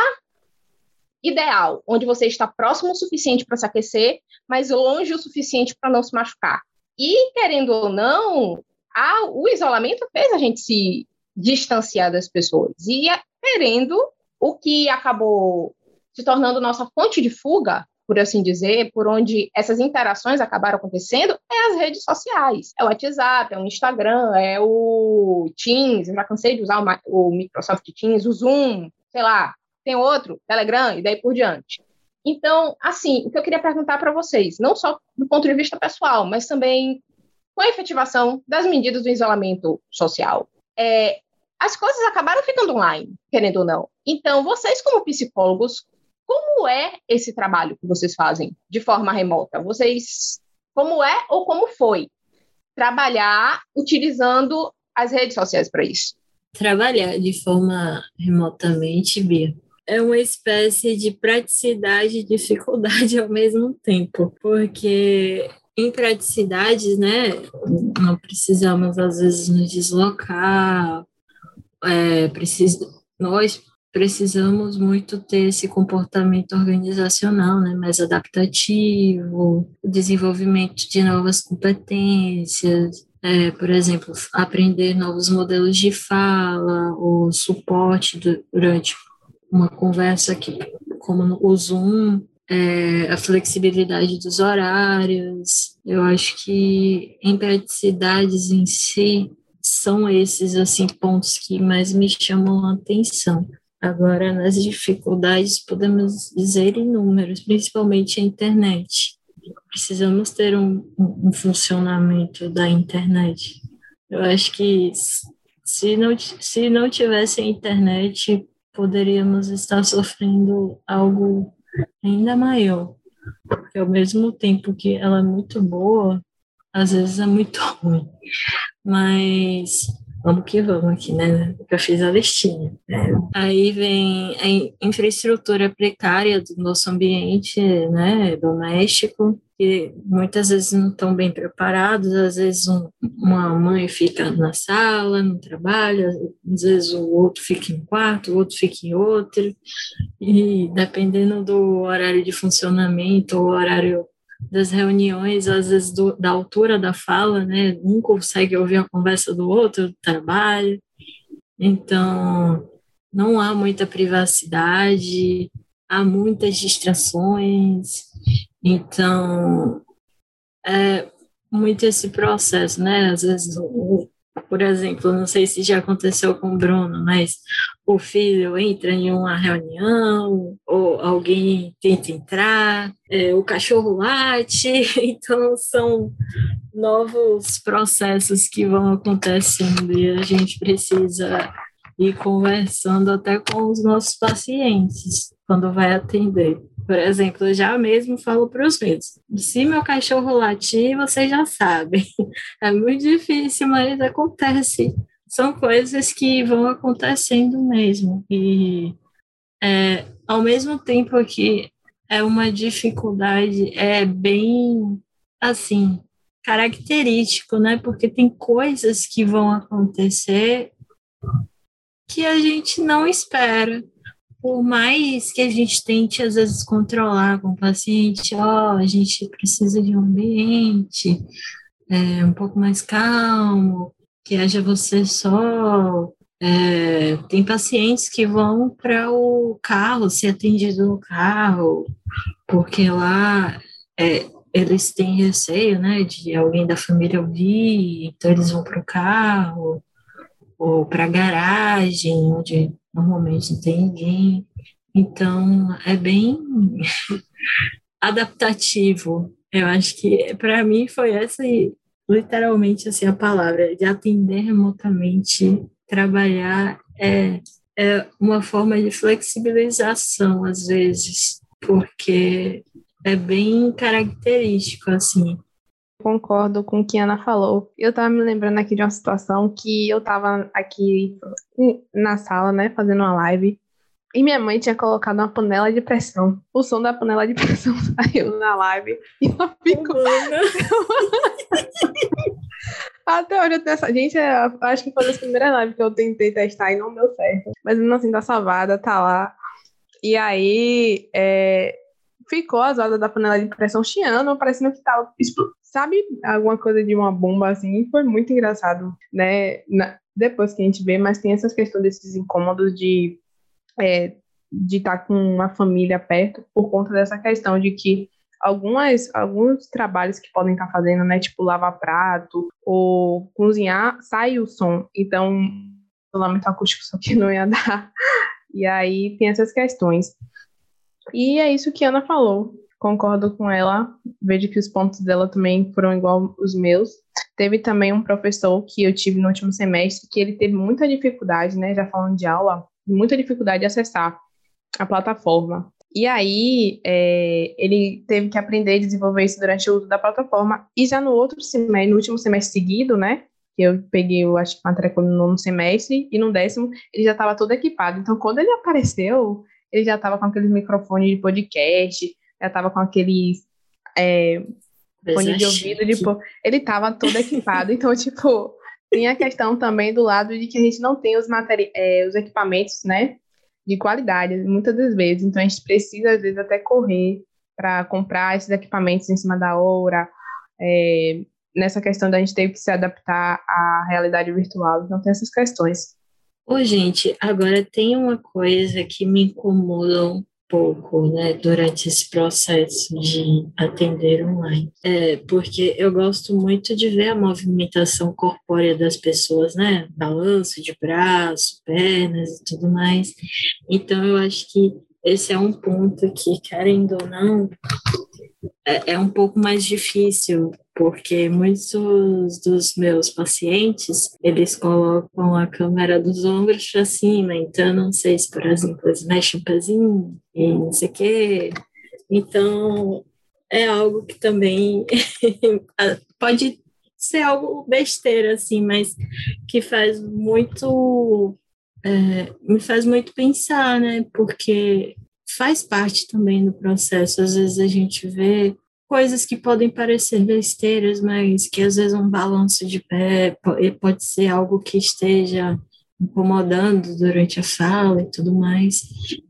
ideal, onde você está próximo o suficiente para se aquecer, mas longe o suficiente para não se machucar. E, querendo ou não, a, o isolamento fez a gente se distanciar das pessoas. E, querendo, o que acabou se tornando nossa fonte de fuga, por assim dizer, por onde essas interações acabaram acontecendo, é as redes sociais. É o WhatsApp, é o Instagram, é o Teams, eu já cansei de usar o, o Microsoft Teams, o Zoom, sei lá, tem outro, Telegram, e daí por diante. Então, assim, o que eu queria perguntar para vocês, não só do ponto de vista pessoal, mas também com a efetivação das medidas do isolamento social, é, as coisas acabaram ficando online, querendo ou não. Então, vocês, como psicólogos, como é esse trabalho que vocês fazem de forma remota? Vocês, como é ou como foi trabalhar utilizando as redes sociais para isso? Trabalhar de forma remotamente, Bia, é uma espécie de praticidade e dificuldade ao mesmo tempo, porque em praticidades, né, não precisamos às vezes nos deslocar, é, precisa, nós precisamos muito ter esse comportamento organizacional, né, mais adaptativo, desenvolvimento de novas competências, é, por exemplo, aprender novos modelos de fala, o suporte durante uma conversa aqui, como o Zoom, é, a flexibilidade dos horários. Eu acho que em praticidades em si são esses assim pontos que mais me chamam a atenção. Agora, nas dificuldades, podemos dizer inúmeros, principalmente a internet. Precisamos ter um, um funcionamento da internet. Eu acho que se não, se não tivesse internet, poderíamos estar sofrendo algo ainda maior. Porque ao mesmo tempo que ela é muito boa, às vezes é muito ruim. Mas vamos que vamos aqui, né? Eu fiz a listinha. Aí vem a infraestrutura precária do nosso ambiente, né, doméstico, que muitas vezes não estão bem preparados, às vezes um, uma mãe fica na sala, no trabalho, às vezes o outro fica em quarto, o outro fica em outro, e dependendo do horário de funcionamento, o horário das reuniões, às vezes do, da altura da fala, né? Um consegue ouvir a conversa do outro, do trabalho. Então, não há muita privacidade, há muitas distrações. Então, é muito esse processo, né? Às vezes por exemplo, não sei se já aconteceu com o Bruno, mas o filho entra em uma reunião, ou alguém tenta entrar, é, o cachorro late, então são novos processos que vão acontecendo e a gente precisa ir conversando até com os nossos pacientes quando vai atender. Por exemplo, eu já mesmo falo para os meus: se meu cachorro latir, vocês já sabem. É muito difícil, mas acontece. São coisas que vão acontecendo mesmo. E é, ao mesmo tempo que é uma dificuldade, é bem assim característico, né? Porque tem coisas que vão acontecer que a gente não espera por mais que a gente tente, às vezes, controlar com o paciente, ó, oh, a gente precisa de um ambiente é, um pouco mais calmo, que haja você só. É, tem pacientes que vão para o carro, ser atendido no carro, porque lá é, eles têm receio, né, de alguém da família ouvir, então eles vão para o carro ou para a garagem, onde normalmente não tem ninguém. Então, é bem adaptativo. Eu acho que para mim foi essa literalmente assim a palavra de atender remotamente, trabalhar é, é uma forma de flexibilização às vezes, porque é bem característico assim. Concordo com o que a Ana falou. Eu tava me lembrando aqui de uma situação que eu tava aqui na sala, né, fazendo uma live, e minha mãe tinha colocado uma panela de pressão. O som da panela de pressão saiu na live e ela ficou. Até hoje eu tenho essa. Gente, acho que foi das primeiras lives que eu tentei testar e não deu certo. Mas não assim, tá salvada, tá lá. E aí, é, ficou as horas da panela de pressão chiando, parecendo que tava sabe, alguma coisa de uma bomba assim, foi muito engraçado, né? Na, depois que a gente vê, mas tem essas questões desses incômodos de é, de estar tá com uma família perto por conta dessa questão de que algumas alguns trabalhos que podem estar tá fazendo, né, tipo lavar prato ou cozinhar, sai o som. Então, isolamento acústico só que não ia dar. E aí tem essas questões. E é isso que a Ana falou concordo com ela. Vejo que os pontos dela também foram igual os meus. Teve também um professor que eu tive no último semestre que ele teve muita dificuldade, né, já falando de aula, muita dificuldade de acessar a plataforma. E aí, é, ele teve que aprender a desenvolver isso durante o uso da plataforma. E já no outro semestre, no último semestre seguido, né, que eu peguei, eu acho que matéria no nono semestre, e no décimo, ele já estava todo equipado. Então, quando ele apareceu, ele já estava com aqueles microfones de podcast, já estava com aqueles é, fone de ouvido, tipo, ele estava todo equipado, então, tipo, tem a questão também do lado de que a gente não tem os, materi é, os equipamentos, né, de qualidade, muitas das vezes, então a gente precisa, às vezes, até correr para comprar esses equipamentos em cima da hora, é, nessa questão da gente ter que se adaptar à realidade virtual, então tem essas questões. Ô, gente, agora tem uma coisa que me incomoda um pouco, né, durante esse processo de atender online. É, porque eu gosto muito de ver a movimentação corpórea das pessoas, né, balanço de braço, pernas e tudo mais. Então, eu acho que esse é um ponto que, querendo ou não, é, é um pouco mais difícil porque muitos dos meus pacientes, eles colocam a câmera dos ombros para cima, então não sei se, por exemplo, eles mexem o pezinho e não sei o quê. Então, é algo que também pode ser algo besteira, assim, mas que faz muito... É, me faz muito pensar, né? Porque faz parte também do processo. Às vezes a gente vê coisas que podem parecer besteiras, mas que às vezes um balanço de pé pode ser algo que esteja incomodando durante a fala e tudo mais.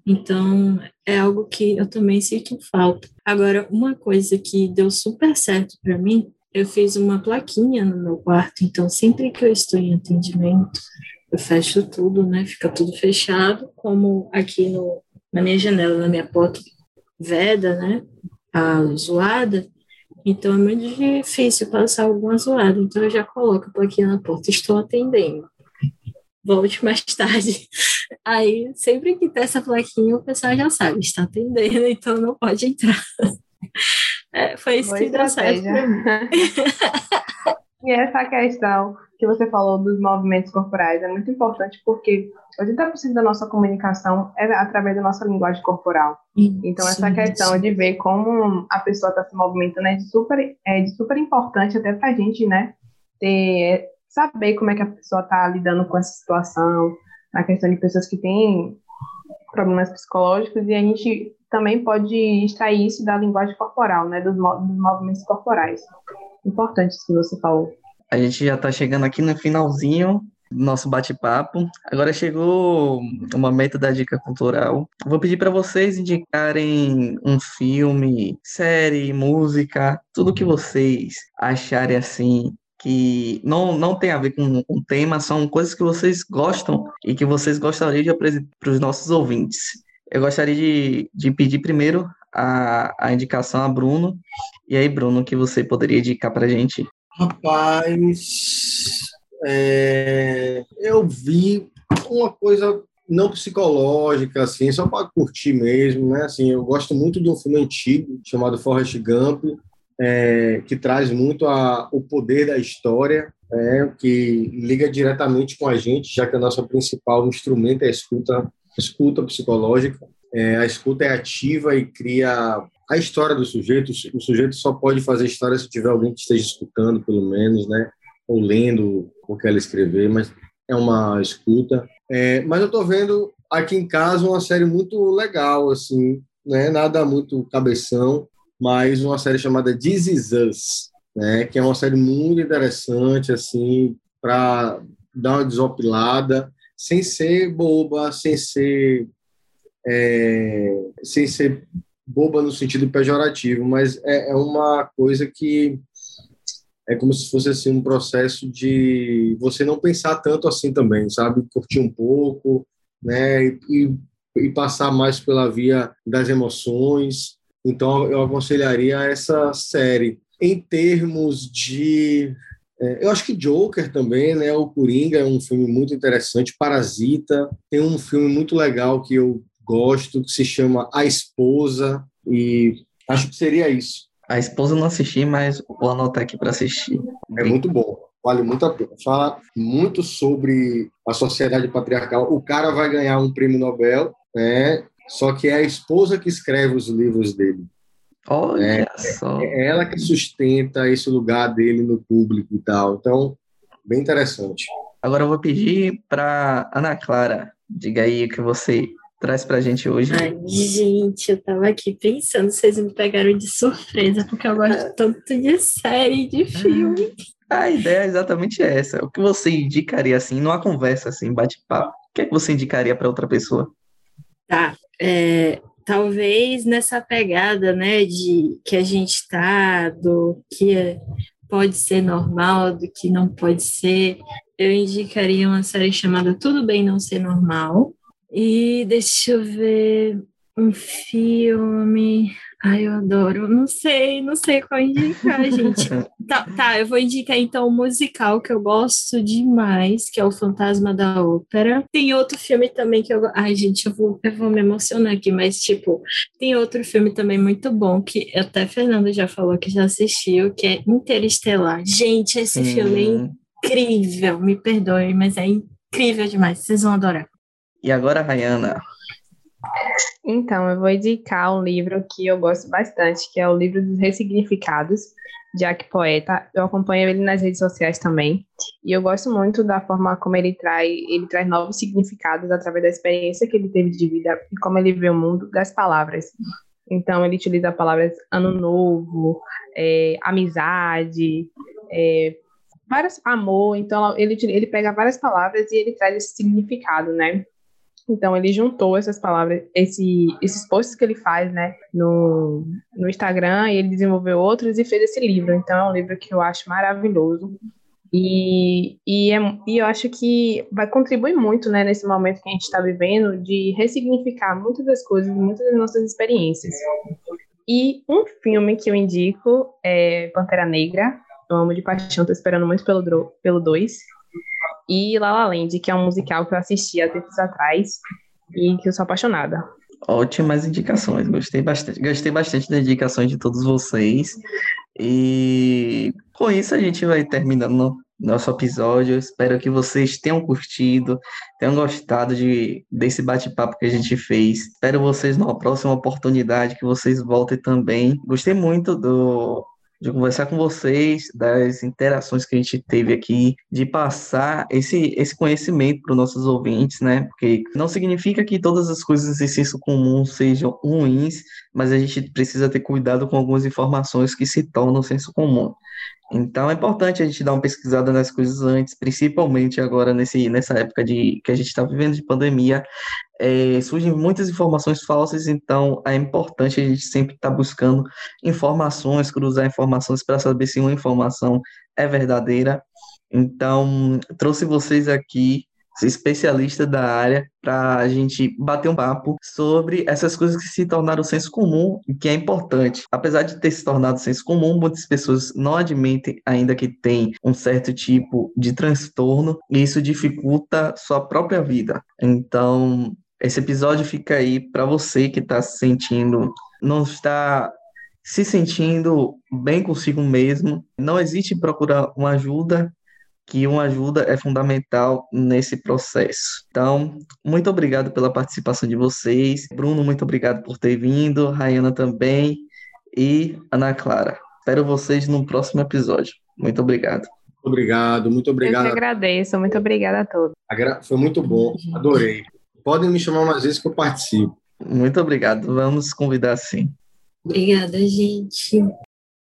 Então, é algo que eu também sinto falta. Agora, uma coisa que deu super certo para mim, eu fiz uma plaquinha no meu quarto, então sempre que eu estou em atendimento, eu fecho tudo, né? Fica tudo fechado, como aqui no, na minha janela, na minha porta, veda, né? a zoada, então é muito difícil passar alguma zoada. Então eu já coloco a plaquinha na porta, estou atendendo. Volte mais tarde. Aí, sempre que tem essa plaquinha, o pessoal já sabe, está atendendo, então não pode entrar. É, foi isso Boa que deu certo. e essa questão que você falou dos movimentos corporais é muito importante porque 80% da nossa comunicação é através da nossa linguagem corporal. então, essa questão de ver como a pessoa está se movimentando é de super, é de super importante até para a gente, né? Ter, saber como é que a pessoa está lidando com essa situação, na questão de pessoas que têm problemas psicológicos, e a gente também pode extrair isso da linguagem corporal, né? Dos, dos movimentos corporais. Importante isso que você falou. A gente já está chegando aqui no finalzinho do nosso bate-papo. Agora chegou o momento da dica cultural. Vou pedir para vocês indicarem um filme, série, música, tudo que vocês acharem assim que não, não tem a ver com o tema, são coisas que vocês gostam e que vocês gostariam de apresentar para os nossos ouvintes. Eu gostaria de, de pedir primeiro a, a indicação a Bruno. E aí, Bruno, o que você poderia indicar para gente? Rapaz, é, eu vi uma coisa não psicológica, assim, só para curtir mesmo, né? Assim, eu gosto muito de um filme antigo chamado Forrest Gump, é, que traz muito a, o poder da história, é, que liga diretamente com a gente, já que a nossa principal instrumento é a escuta, escuta psicológica. É, a escuta é ativa e cria a história do sujeito, o sujeito só pode fazer história se tiver alguém que esteja escutando, pelo menos, né? Ou lendo o que ela escrever, mas é uma escuta. É, mas eu estou vendo aqui em casa uma série muito legal, assim, né? Nada muito cabeção, mas uma série chamada This Is Us, né? Que é uma série muito interessante, assim, para dar uma desopilada, sem ser boba, sem ser é, sem ser boba no sentido pejorativo, mas é, é uma coisa que é como se fosse assim um processo de você não pensar tanto assim também, sabe? Curtir um pouco, né? E, e passar mais pela via das emoções. Então, eu aconselharia essa série. Em termos de. É, eu acho que Joker também, né? O Coringa é um filme muito interessante. Parasita. Tem um filme muito legal que eu gosto, que se chama A Esposa, e acho que seria isso. A esposa não assisti, mas vou anotar aqui para assistir. É muito bom, vale muito a pena. Fala muito sobre a sociedade patriarcal. O cara vai ganhar um prêmio Nobel, né? Só que é a esposa que escreve os livros dele. Olha é, só. É ela que sustenta esse lugar dele no público e tal. Então, bem interessante. Agora eu vou pedir para Ana Clara. Diga aí o que você traz pra gente hoje? Ai, gente, eu tava aqui pensando, vocês me pegaram de surpresa, porque eu gosto tanto de série, de filme. A ideia é exatamente essa. O que você indicaria assim, numa conversa assim, bate-papo? O que é que você indicaria para outra pessoa? Tá. É, talvez nessa pegada, né, de que a gente tá, do que é, pode ser normal, do que não pode ser, eu indicaria uma série chamada Tudo Bem Não Ser Normal. E deixa eu ver um filme. Ai, eu adoro. Não sei, não sei qual indicar, gente. tá, tá, eu vou indicar então um musical que eu gosto demais, que é O Fantasma da Ópera. Tem outro filme também que eu. Ai, gente, eu vou, eu vou me emocionar aqui, mas, tipo, tem outro filme também muito bom que até Fernando já falou que já assistiu, que é Interestelar. Gente, esse hum. filme é incrível. Me perdoe, mas é incrível demais. Vocês vão adorar. E agora, Rayana, então, eu vou indicar um livro que eu gosto bastante, que é o livro dos ressignificados, de Jack Poeta. Eu acompanho ele nas redes sociais também. E eu gosto muito da forma como ele traz, ele traz novos significados através da experiência que ele teve de vida e como ele vê o mundo das palavras. Então, ele utiliza palavras ano novo, é, amizade, é, vários amor. Então, ele, ele pega várias palavras e ele traz esse significado, né? Então ele juntou essas palavras, esse, esses posts que ele faz, né, no, no Instagram, e ele desenvolveu outros e fez esse livro. Então é um livro que eu acho maravilhoso. E, e, é, e eu acho que vai contribuir muito, né, nesse momento que a gente está vivendo, de ressignificar muitas das coisas, muitas das nossas experiências. E um filme que eu indico é Pantera Negra. Eu amo de paixão, tô esperando muito pelo 2. Pelo dois e La La Land, que é um musical que eu assisti há tempos atrás e que eu sou apaixonada. Ótimas indicações, gostei bastante. Gostei bastante das indicações de todos vocês. E com isso a gente vai terminando nosso episódio. Espero que vocês tenham curtido, tenham gostado de, desse bate-papo que a gente fez. Espero vocês numa próxima oportunidade, que vocês voltem também. Gostei muito do, de conversar com vocês, das interações que a gente teve aqui, de passar esse, esse conhecimento para os nossos ouvintes, né? Porque não significa que todas as coisas em senso comum sejam ruins, mas a gente precisa ter cuidado com algumas informações que se tornam senso comum. Então é importante a gente dar uma pesquisada nas coisas antes, principalmente agora nesse, nessa época de que a gente está vivendo de pandemia, é, surgem muitas informações falsas, então é importante a gente sempre estar tá buscando informações, cruzar informações para saber se uma informação é verdadeira. Então trouxe vocês aqui especialista da área, para a gente bater um papo sobre essas coisas que se tornaram senso comum e que é importante. Apesar de ter se tornado senso comum, muitas pessoas não admitem ainda que tem um certo tipo de transtorno e isso dificulta sua própria vida. Então, esse episódio fica aí para você que está se sentindo, não está se sentindo bem consigo mesmo, não existe procurar uma ajuda, que uma ajuda é fundamental nesse processo. Então, muito obrigado pela participação de vocês. Bruno, muito obrigado por ter vindo. Rayana também. E Ana Clara. Espero vocês no próximo episódio. Muito obrigado. Muito obrigado, muito obrigado. Eu que agradeço, muito obrigada a todos. Foi muito bom, adorei. Podem me chamar mais vezes que eu participo. Muito obrigado. Vamos convidar sim. Obrigada, gente.